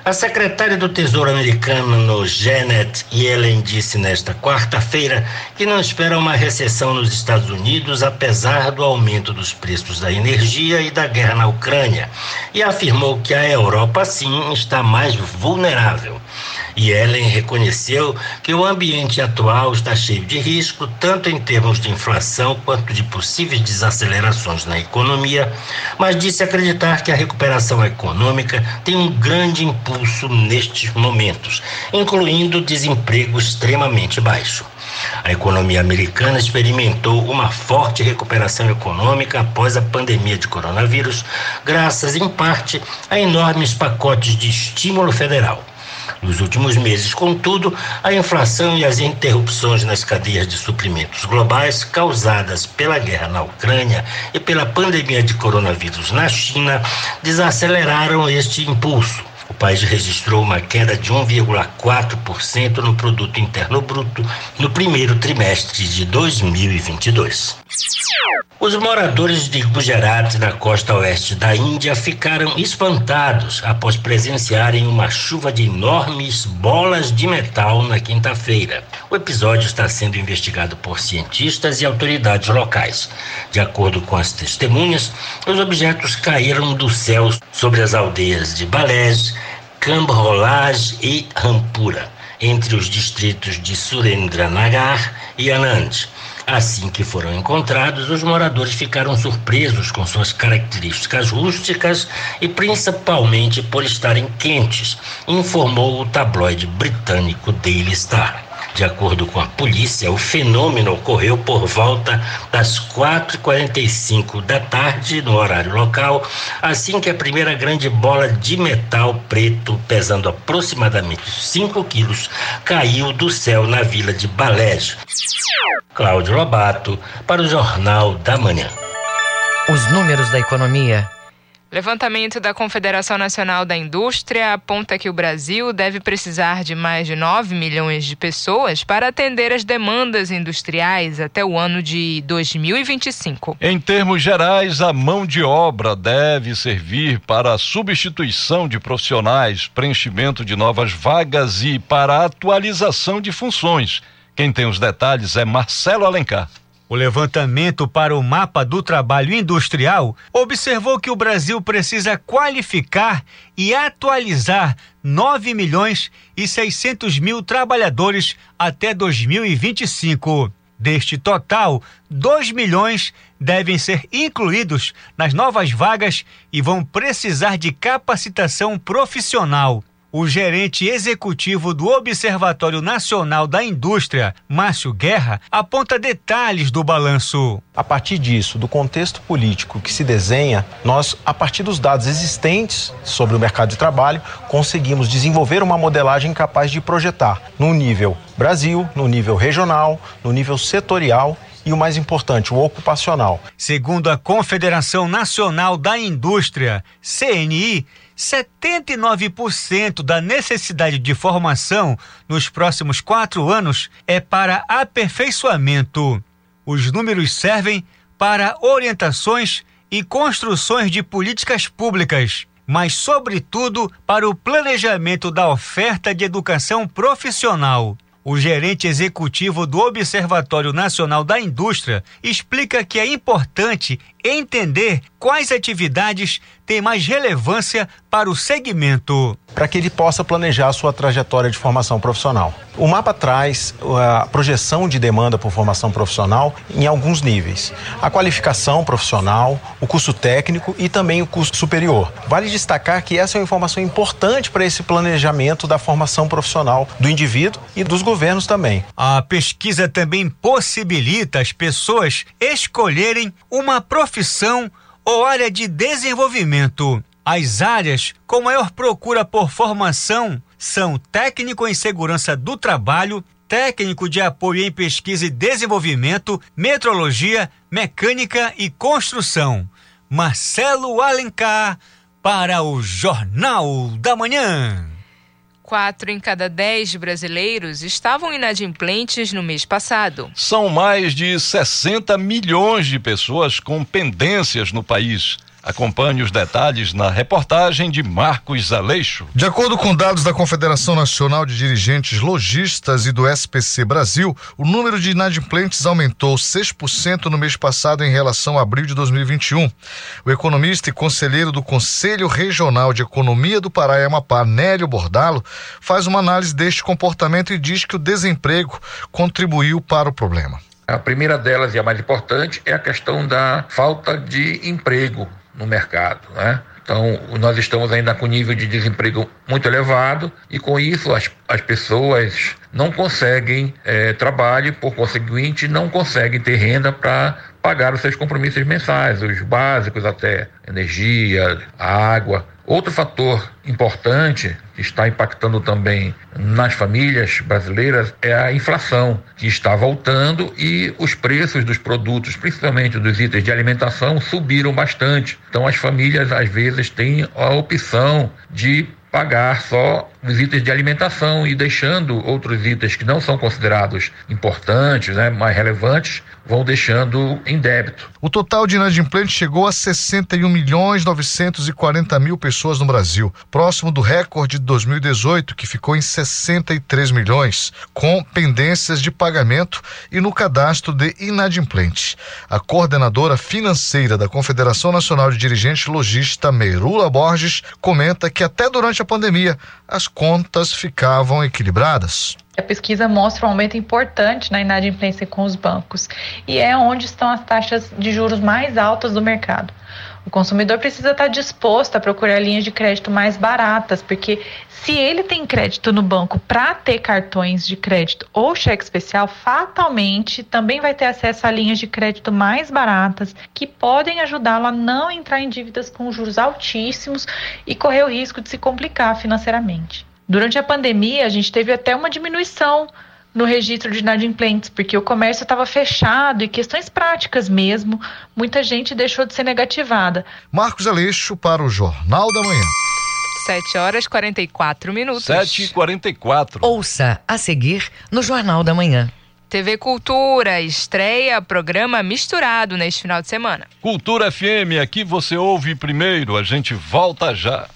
A secretária do Tesouro americano, Janet Yellen, disse nesta quarta-feira que não espera uma recessão nos Estados Unidos, apesar do aumento dos preços da energia e da guerra na Ucrânia, e afirmou que a Europa, sim, está mais vulnerável. E Ellen reconheceu que o ambiente atual está cheio de risco, tanto em termos de inflação quanto de possíveis desacelerações na economia, mas disse acreditar que a recuperação econômica tem um grande impulso nestes momentos, incluindo desemprego extremamente baixo. A economia americana experimentou uma forte recuperação econômica após a pandemia de coronavírus, graças em parte a enormes pacotes de estímulo federal. Nos últimos meses, contudo, a inflação e as interrupções nas cadeias de suprimentos globais causadas pela guerra na Ucrânia e pela pandemia de coronavírus na China desaceleraram este impulso. O país registrou uma queda de 1,4% no produto interno bruto no primeiro trimestre de 2022. Os moradores de Gujarat, na costa oeste da Índia, ficaram espantados após presenciarem uma chuva de enormes bolas de metal na quinta-feira. O episódio está sendo investigado por cientistas e autoridades locais. De acordo com as testemunhas, os objetos caíram do céu sobre as aldeias de Balej, Kambholaj e Rampura, entre os distritos de Surendranagar e Anand. Assim que foram encontrados, os moradores ficaram surpresos com suas características rústicas e principalmente por estarem quentes, informou o tabloide britânico Daily Star. De acordo com a polícia, o fenômeno ocorreu por volta das 4h45 da tarde, no horário local, assim que a primeira grande bola de metal preto, pesando aproximadamente 5 quilos, caiu do céu na vila de Balege. Cláudio Lobato, para o Jornal da Manhã. Os números da economia. Levantamento da Confederação Nacional da Indústria aponta que o Brasil deve precisar de mais de 9 milhões de pessoas para atender as demandas industriais até o ano de 2025. Em termos gerais, a mão de obra deve servir para a substituição de profissionais, preenchimento de novas vagas e para a atualização de funções. Quem tem os detalhes é Marcelo Alencar. O levantamento para o mapa do trabalho industrial observou que o Brasil precisa qualificar e atualizar 9 milhões e 600 mil trabalhadores até 2025. Deste total, 2 milhões devem ser incluídos nas novas vagas e vão precisar de capacitação profissional. O gerente executivo do Observatório Nacional da Indústria, Márcio Guerra, aponta detalhes do balanço. A partir disso, do contexto político que se desenha, nós, a partir dos dados existentes sobre o mercado de trabalho, conseguimos desenvolver uma modelagem capaz de projetar no nível Brasil, no nível regional, no nível setorial e o mais importante, o ocupacional. Segundo a Confederação Nacional da Indústria, CNI, 79% da necessidade de formação nos próximos quatro anos é para aperfeiçoamento. Os números servem para orientações e construções de políticas públicas, mas, sobretudo, para o planejamento da oferta de educação profissional. O gerente executivo do Observatório Nacional da Indústria explica que é importante entender quais atividades têm mais relevância para o segmento. Para que ele possa planejar a sua trajetória de formação profissional. O mapa traz a projeção de demanda por formação profissional em alguns níveis: a qualificação profissional, o curso técnico e também o curso superior. Vale destacar que essa é uma informação importante para esse planejamento da formação profissional do indivíduo e dos governos também. A pesquisa também possibilita as pessoas escolherem uma profissão ou área de desenvolvimento. As áreas com maior procura por formação são técnico em segurança do trabalho, técnico de apoio em pesquisa e desenvolvimento, metrologia, mecânica e construção. Marcelo Alencar para o Jornal da Manhã. Quatro em cada dez brasileiros estavam inadimplentes no mês passado. São mais de 60 milhões de pessoas com pendências no país. Acompanhe os detalhes na reportagem de Marcos Aleixo. De acordo com dados da Confederação Nacional de Dirigentes Logistas e do SPC Brasil, o número de inadimplentes aumentou 6% no mês passado em relação a abril de 2021. O economista e conselheiro do Conselho Regional de Economia do Pará e Amapá, Nélio Bordalo, faz uma análise deste comportamento e diz que o desemprego contribuiu para o problema. A primeira delas e a mais importante é a questão da falta de emprego no mercado, né? Então, nós estamos ainda com nível de desemprego muito elevado e, com isso, as, as pessoas não conseguem é, trabalho por conseguinte, não conseguem ter renda para pagar os seus compromissos mensais, os básicos até, energia, água. Outro fator importante que está impactando também nas famílias brasileiras é a inflação, que está voltando e os preços dos produtos, principalmente dos itens de alimentação, subiram bastante. Então as famílias às vezes têm a opção de pagar só os itens de alimentação e deixando outros itens que não são considerados importantes, né, mais relevantes, vão deixando em débito. O total de inadimplentes chegou a 61 milhões 940 mil pessoas no Brasil, próximo do recorde de 2018, que ficou em 63 milhões, com pendências de pagamento e no cadastro de inadimplentes. A coordenadora financeira da Confederação Nacional de Dirigentes Logista, Merula Borges, comenta que até durante a pandemia as contas ficavam equilibradas. A pesquisa mostra um aumento importante na inadimplência com os bancos e é onde estão as taxas de juros mais altas do mercado. O consumidor precisa estar disposto a procurar linhas de crédito mais baratas, porque se ele tem crédito no banco para ter cartões de crédito ou cheque especial, fatalmente também vai ter acesso a linhas de crédito mais baratas que podem ajudá-lo a não entrar em dívidas com juros altíssimos e correr o risco de se complicar financeiramente. Durante a pandemia, a gente teve até uma diminuição no registro de inadimplentes, porque o comércio estava fechado e questões práticas mesmo, muita gente deixou de ser negativada. Marcos Aleixo para o Jornal da Manhã. 7 horas 44 minutos. 7 e 44 Ouça a seguir no Jornal da Manhã. TV Cultura estreia programa misturado neste final de semana. Cultura FM, aqui você ouve primeiro, a gente volta já.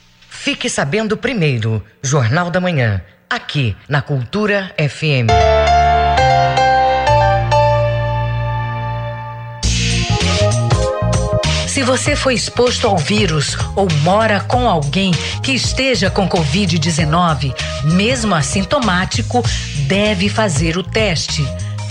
Fique sabendo primeiro, Jornal da Manhã, aqui na Cultura FM. Se você foi exposto ao vírus ou mora com alguém que esteja com Covid-19, mesmo assintomático, deve fazer o teste.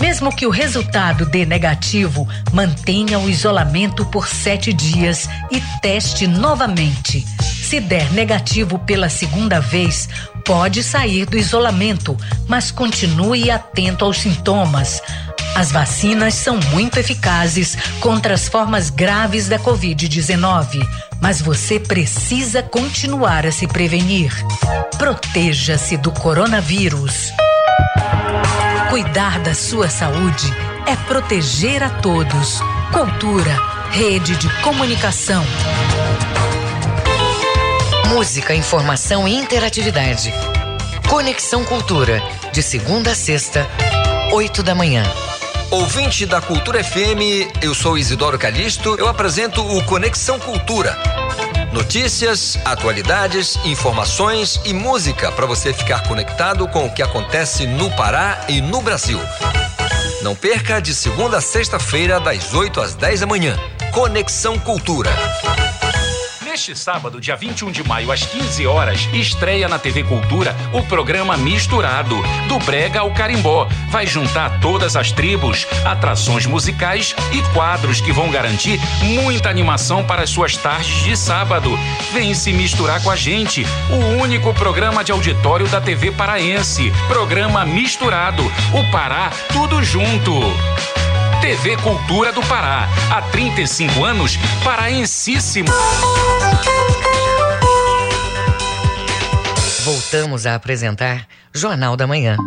Mesmo que o resultado dê negativo, mantenha o isolamento por sete dias e teste novamente. Se der negativo pela segunda vez, pode sair do isolamento, mas continue atento aos sintomas. As vacinas são muito eficazes contra as formas graves da Covid-19, mas você precisa continuar a se prevenir. Proteja-se do coronavírus. Cuidar da sua saúde é proteger a todos. Cultura, rede de comunicação. Música, informação e interatividade. Conexão Cultura, de segunda a sexta, oito da manhã. Ouvinte da Cultura FM, eu sou Isidoro Calixto, eu apresento o Conexão Cultura. Notícias, atualidades, informações e música para você ficar conectado com o que acontece no Pará e no Brasil. Não perca de segunda a sexta-feira, das 8 às 10 da manhã. Conexão Cultura. Neste sábado, dia 21 de maio, às 15 horas, estreia na TV Cultura o programa Misturado, do Brega ao Carimbó. Vai juntar todas as tribos, atrações musicais e quadros que vão garantir muita animação para as suas tardes de sábado. Vem se misturar com a gente, o único programa de auditório da TV paraense. Programa Misturado, o Pará, tudo junto. TV Cultura do Pará. Há 35 anos, paraensíssimo. Voltamos a apresentar Jornal da Manhã.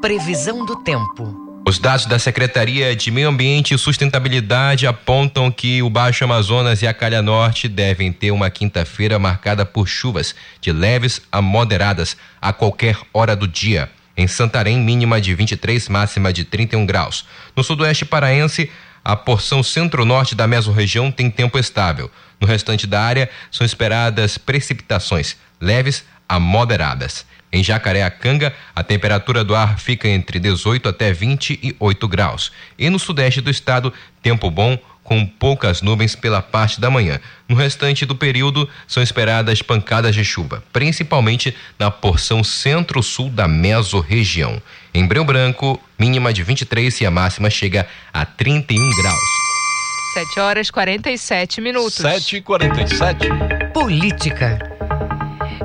Previsão do tempo. Os dados da Secretaria de Meio Ambiente e Sustentabilidade apontam que o Baixo Amazonas e a Calha Norte devem ter uma quinta-feira marcada por chuvas de leves a moderadas a qualquer hora do dia. Em Santarém, mínima de 23, máxima de 31 graus. No sudoeste paraense, a porção centro-norte da mesorregião tem tempo estável. No restante da área, são esperadas precipitações leves a moderadas. Em Jacareacanga, a temperatura do ar fica entre 18 até 28 graus. E no sudeste do estado, tempo bom com poucas nuvens pela parte da manhã. No restante do período, são esperadas pancadas de chuva, principalmente na porção centro-sul da mesorregião. Em Breu Branco, mínima de 23 e a máxima chega a 31 graus. 7 horas 47 minutos. 7 e 47 Política.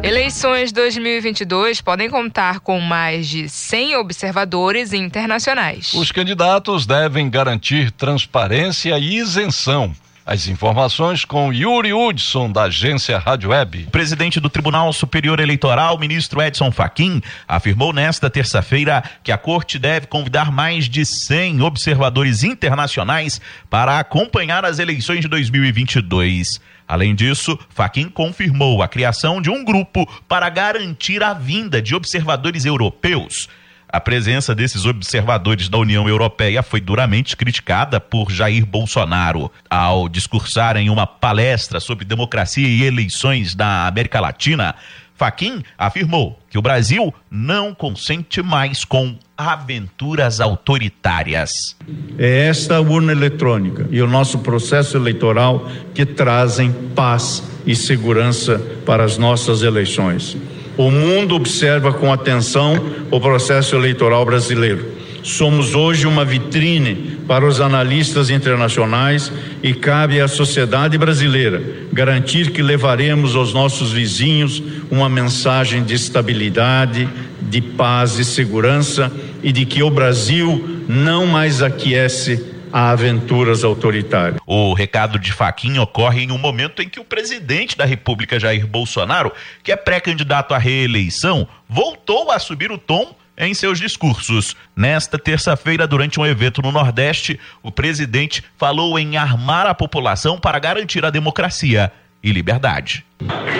Eleições 2022 podem contar com mais de 100 observadores internacionais. Os candidatos devem garantir transparência e isenção. As informações com Yuri Hudson, da agência Rádio Web. O presidente do Tribunal Superior Eleitoral, ministro Edson Fachin, afirmou nesta terça-feira que a corte deve convidar mais de 100 observadores internacionais para acompanhar as eleições de 2022. Além disso, Fachin confirmou a criação de um grupo para garantir a vinda de observadores europeus. A presença desses observadores da União Europeia foi duramente criticada por Jair Bolsonaro ao discursar em uma palestra sobre democracia e eleições na América Latina. Faquim afirmou que o Brasil não consente mais com aventuras autoritárias. É esta urna eletrônica e o nosso processo eleitoral que trazem paz e segurança para as nossas eleições. O mundo observa com atenção o processo eleitoral brasileiro. Somos hoje uma vitrine para os analistas internacionais e cabe à sociedade brasileira garantir que levaremos aos nossos vizinhos uma mensagem de estabilidade, de paz e segurança e de que o Brasil não mais aquece a aventuras autoritárias. O recado de Faquinha ocorre em um momento em que o presidente da República, Jair Bolsonaro, que é pré-candidato à reeleição, voltou a subir o tom em seus discursos. Nesta terça-feira, durante um evento no Nordeste, o presidente falou em armar a população para garantir a democracia e liberdade.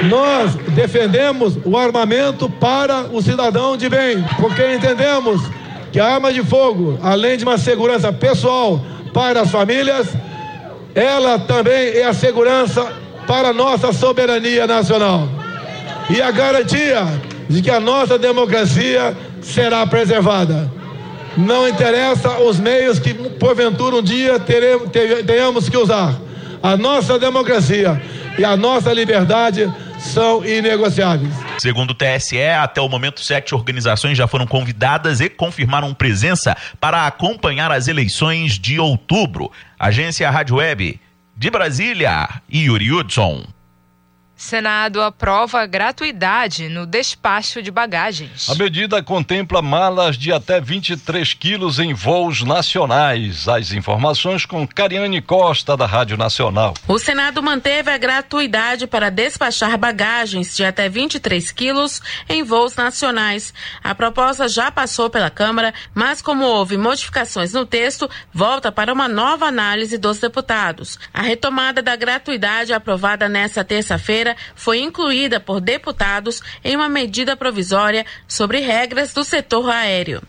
Nós defendemos o armamento para o cidadão de bem, porque entendemos que a arma de fogo, além de uma segurança pessoal para as famílias, ela também é a segurança para a nossa soberania nacional. E a garantia de que a nossa democracia será preservada. Não interessa os meios que, porventura, um dia teremos, tenhamos que usar. A nossa democracia e a nossa liberdade são inegociáveis. Segundo o TSE, até o momento, sete organizações já foram convidadas e confirmaram presença para acompanhar as eleições de outubro. Agência Rádio Web de Brasília, Yuri Hudson. Senado aprova gratuidade no despacho de bagagens. A medida contempla malas de até 23 quilos em voos nacionais. As informações com Cariane Costa, da Rádio Nacional. O Senado manteve a gratuidade para despachar bagagens de até 23 quilos em voos nacionais. A proposta já passou pela Câmara, mas como houve modificações no texto, volta para uma nova análise dos deputados. A retomada da gratuidade aprovada nesta terça-feira foi incluída por deputados em uma medida provisória sobre regras do setor aéreo.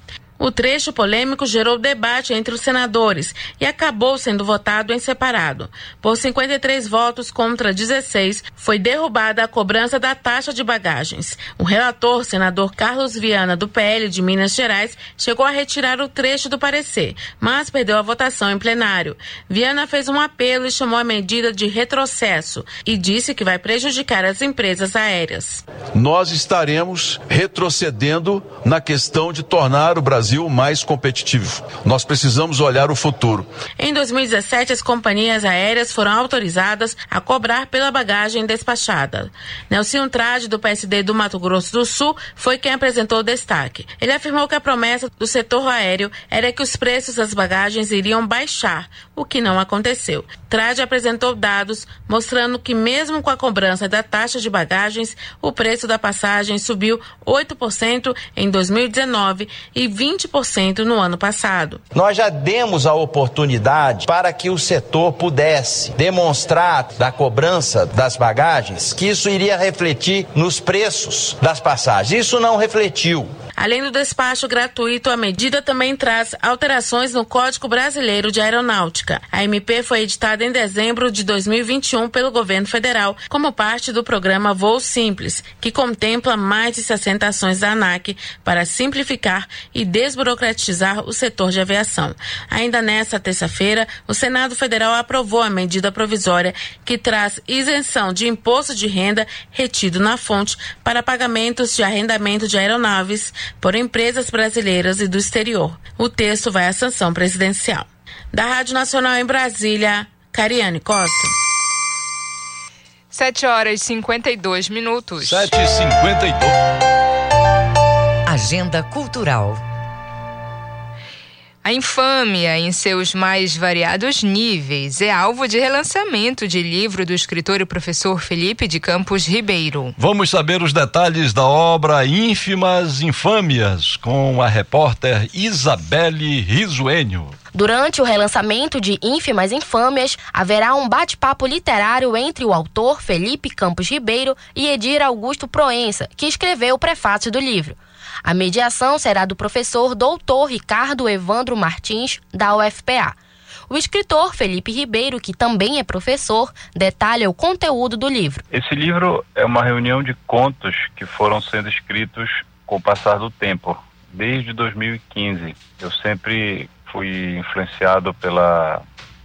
O trecho polêmico gerou debate entre os senadores e acabou sendo votado em separado. Por 53 votos contra 16, foi derrubada a cobrança da taxa de bagagens. O relator, senador Carlos Viana, do PL de Minas Gerais, chegou a retirar o trecho do parecer, mas perdeu a votação em plenário. Viana fez um apelo e chamou a medida de retrocesso e disse que vai prejudicar as empresas aéreas. Nós estaremos retrocedendo na questão de tornar o Brasil Brasil mais competitivo. Nós precisamos olhar o futuro. Em 2017, as companhias aéreas foram autorizadas a cobrar pela bagagem despachada. Nelson Trade, do PSD do Mato Grosso do Sul, foi quem apresentou o destaque. Ele afirmou que a promessa do setor aéreo era que os preços das bagagens iriam baixar, o que não aconteceu. Trade apresentou dados mostrando que, mesmo com a cobrança da taxa de bagagens, o preço da passagem subiu 8% em 2019 e 20 20% no ano passado. Nós já demos a oportunidade para que o setor pudesse demonstrar da cobrança das bagagens que isso iria refletir nos preços das passagens. Isso não refletiu. Além do despacho gratuito, a medida também traz alterações no Código Brasileiro de Aeronáutica. A MP foi editada em dezembro de 2021 pelo governo federal, como parte do programa Voo Simples, que contempla mais de 60 ações da ANAC para simplificar e desburocratizar o setor de aviação. Ainda nesta terça-feira, o Senado Federal aprovou a medida provisória que traz isenção de imposto de renda retido na fonte para pagamentos de arrendamento de aeronaves por empresas brasileiras e do exterior. O texto vai à sanção presidencial. Da Rádio Nacional em Brasília, Cariane Costa. 7 horas e 52 minutos. 7 e 52. Agenda Cultural. A infâmia, em seus mais variados níveis, é alvo de relançamento de livro do escritor e professor Felipe de Campos Ribeiro. Vamos saber os detalhes da obra Ínfimas Infâmias com a repórter Isabelle Risuênio. Durante o relançamento de Ínfimas Infâmias, haverá um bate-papo literário entre o autor Felipe Campos Ribeiro e Edir Augusto Proença, que escreveu o prefácio do livro. A mediação será do professor doutor Ricardo Evandro Martins, da UFPA. O escritor Felipe Ribeiro, que também é professor, detalha o conteúdo do livro. Esse livro é uma reunião de contos que foram sendo escritos com o passar do tempo, desde 2015. Eu sempre fui influenciado pela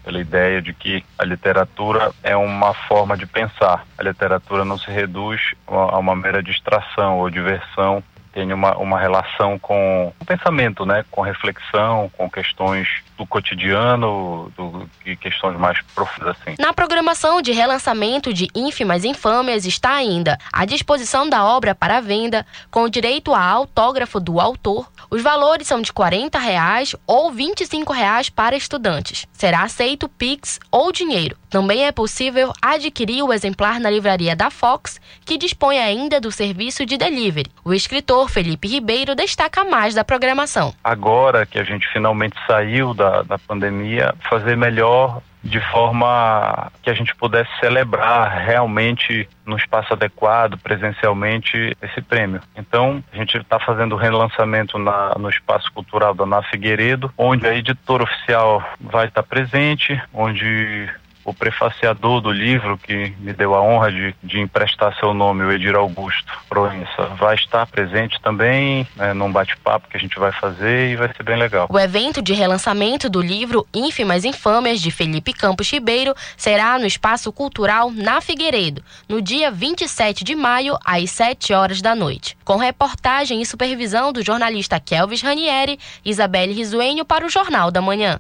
pela ideia de que a literatura é uma forma de pensar. A literatura não se reduz a uma mera distração ou diversão tem uma, uma relação com o pensamento, né? com reflexão, com questões do cotidiano do, e questões mais profundas assim. Na programação de relançamento de Ínfimas Infâmias está ainda a disposição da obra para venda, com direito a autógrafo do autor. Os valores são de 40 reais ou 25 reais para estudantes. Será aceito Pix ou dinheiro. Também é possível adquirir o exemplar na livraria da Fox, que dispõe ainda do serviço de delivery. O escritor Felipe Ribeiro destaca mais da programação. Agora que a gente finalmente saiu da, da pandemia, fazer melhor de forma que a gente pudesse celebrar realmente no espaço adequado, presencialmente, esse prêmio. Então, a gente está fazendo o relançamento na, no Espaço Cultural da Na Figueiredo, onde a editora oficial vai estar presente, onde o prefaciador do livro, que me deu a honra de, de emprestar seu nome, o Edir Augusto Proença, vai estar presente também né, num bate-papo que a gente vai fazer e vai ser bem legal. O evento de relançamento do livro Ínfimas Infâmias, de Felipe Campos Ribeiro, será no Espaço Cultural na Figueiredo, no dia 27 de maio, às 7 horas da noite. Com reportagem e supervisão do jornalista Kelvis Ranieri, Isabelle Risuenho para o Jornal da Manhã.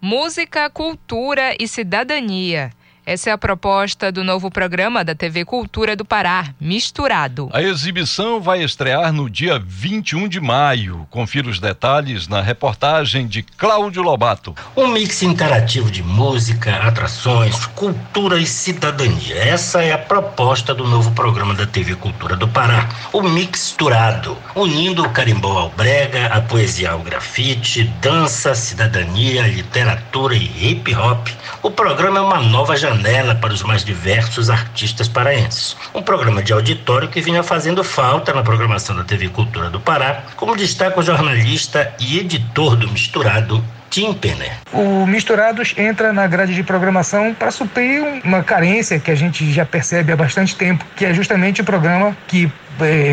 Música, cultura e cidadania. Essa é a proposta do novo programa da TV Cultura do Pará, Misturado. A exibição vai estrear no dia 21 de maio. Confira os detalhes na reportagem de Cláudio Lobato. Um mix interativo de música, atrações, cultura e cidadania. Essa é a proposta do novo programa da TV Cultura do Pará, o Mixturado, unindo o carimbó ao brega, a poesia ao grafite, dança, cidadania, literatura e hip hop. O programa é uma nova janela janela para os mais diversos artistas paraenses. Um programa de auditório que vinha fazendo falta na programação da TV Cultura do Pará, como destaca o jornalista e editor do Misturado, Tim Penner. O Misturados entra na grade de programação para suprir uma carência que a gente já percebe há bastante tempo, que é justamente o programa que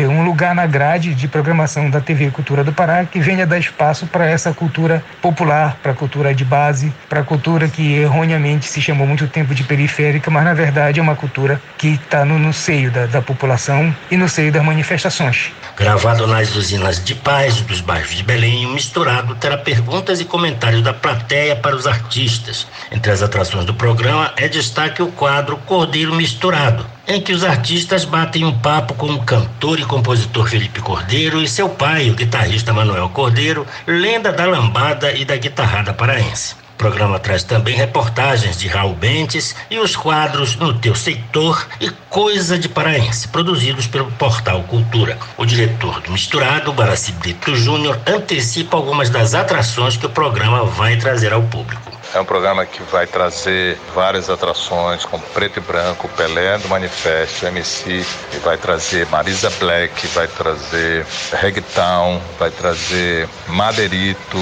um lugar na grade de programação da TV Cultura do Pará que venha dar espaço para essa cultura popular, para a cultura de base, para a cultura que erroneamente se chamou muito tempo de periférica, mas na verdade é uma cultura que está no, no, seio da, da, população e no seio das manifestações. Gravado nas usinas de paz dos bairros de Belém, o misturado terá perguntas e comentários da plateia para os artistas. Entre as atrações do programa é destaque o quadro Cordeiro Misturado, em que os artistas batem um papo com o cantor e compositor Felipe Cordeiro e seu pai, o guitarrista Manuel Cordeiro, lenda da lambada e da guitarrada paraense. O programa traz também reportagens de Raul Bentes e os quadros No Teu Setor e Coisa de Paraense, produzidos pelo Portal Cultura. O diretor do Misturado, Baraci Brito Júnior, antecipa algumas das atrações que o programa vai trazer ao público. É um programa que vai trazer várias atrações, como Preto e Branco, Pelé do Manifesto, MC, e vai trazer Marisa Black, vai trazer Regtown, vai trazer Madeirito,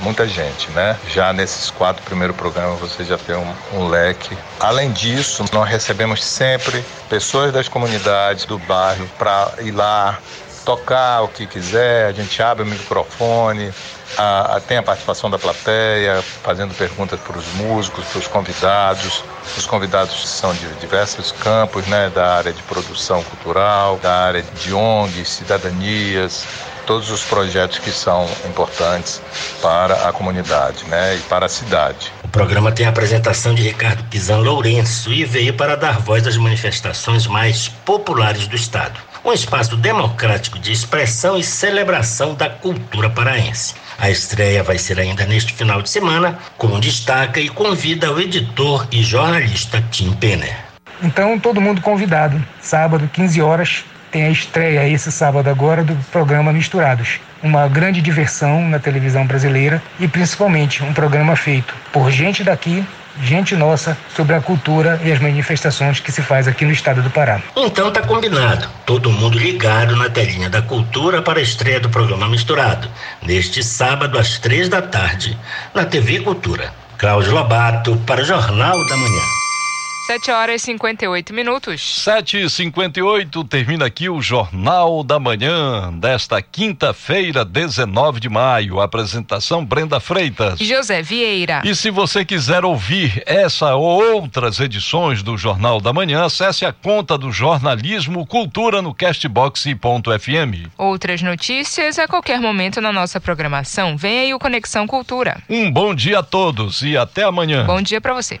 muita gente, né? Já nesses quatro primeiros programas você já tem um, um, leque. Além disso, nós recebemos sempre pessoas das comunidades do bairro para ir lá tocar o que quiser, a gente abre o microfone, a, a, tem a participação da plateia, fazendo perguntas para os músicos, para os convidados. Os convidados são de diversos campos, né, da área de produção cultural, da área de ONGs, cidadanias, todos os projetos que são importantes para a comunidade né, e para a cidade. O programa tem a apresentação de Ricardo Pizan Lourenço e veio para dar voz às manifestações mais populares do Estado. Um espaço democrático de expressão e celebração da cultura paraense. A estreia vai ser ainda neste final de semana, como destaca e convida o editor e jornalista Tim Penner. Então, todo mundo convidado. Sábado, 15 horas, tem a estreia esse sábado agora do programa Misturados. Uma grande diversão na televisão brasileira e principalmente um programa feito por gente daqui, gente nossa, sobre a cultura e as manifestações que se faz aqui no estado do Pará. Então tá combinado. Todo mundo ligado na telinha da cultura para a estreia do programa Misturado, neste sábado às três da tarde, na TV Cultura. Cláudio Lobato para o Jornal da Manhã. 7 horas e 58 minutos. 7 e 58 termina aqui o Jornal da Manhã desta quinta-feira, 19 de maio. Apresentação Brenda Freitas. José Vieira. E se você quiser ouvir essa ou outras edições do Jornal da Manhã, acesse a conta do Jornalismo Cultura no castbox.fm. Outras notícias a qualquer momento na nossa programação. Vem aí o Conexão Cultura. Um bom dia a todos e até amanhã. Bom dia para você.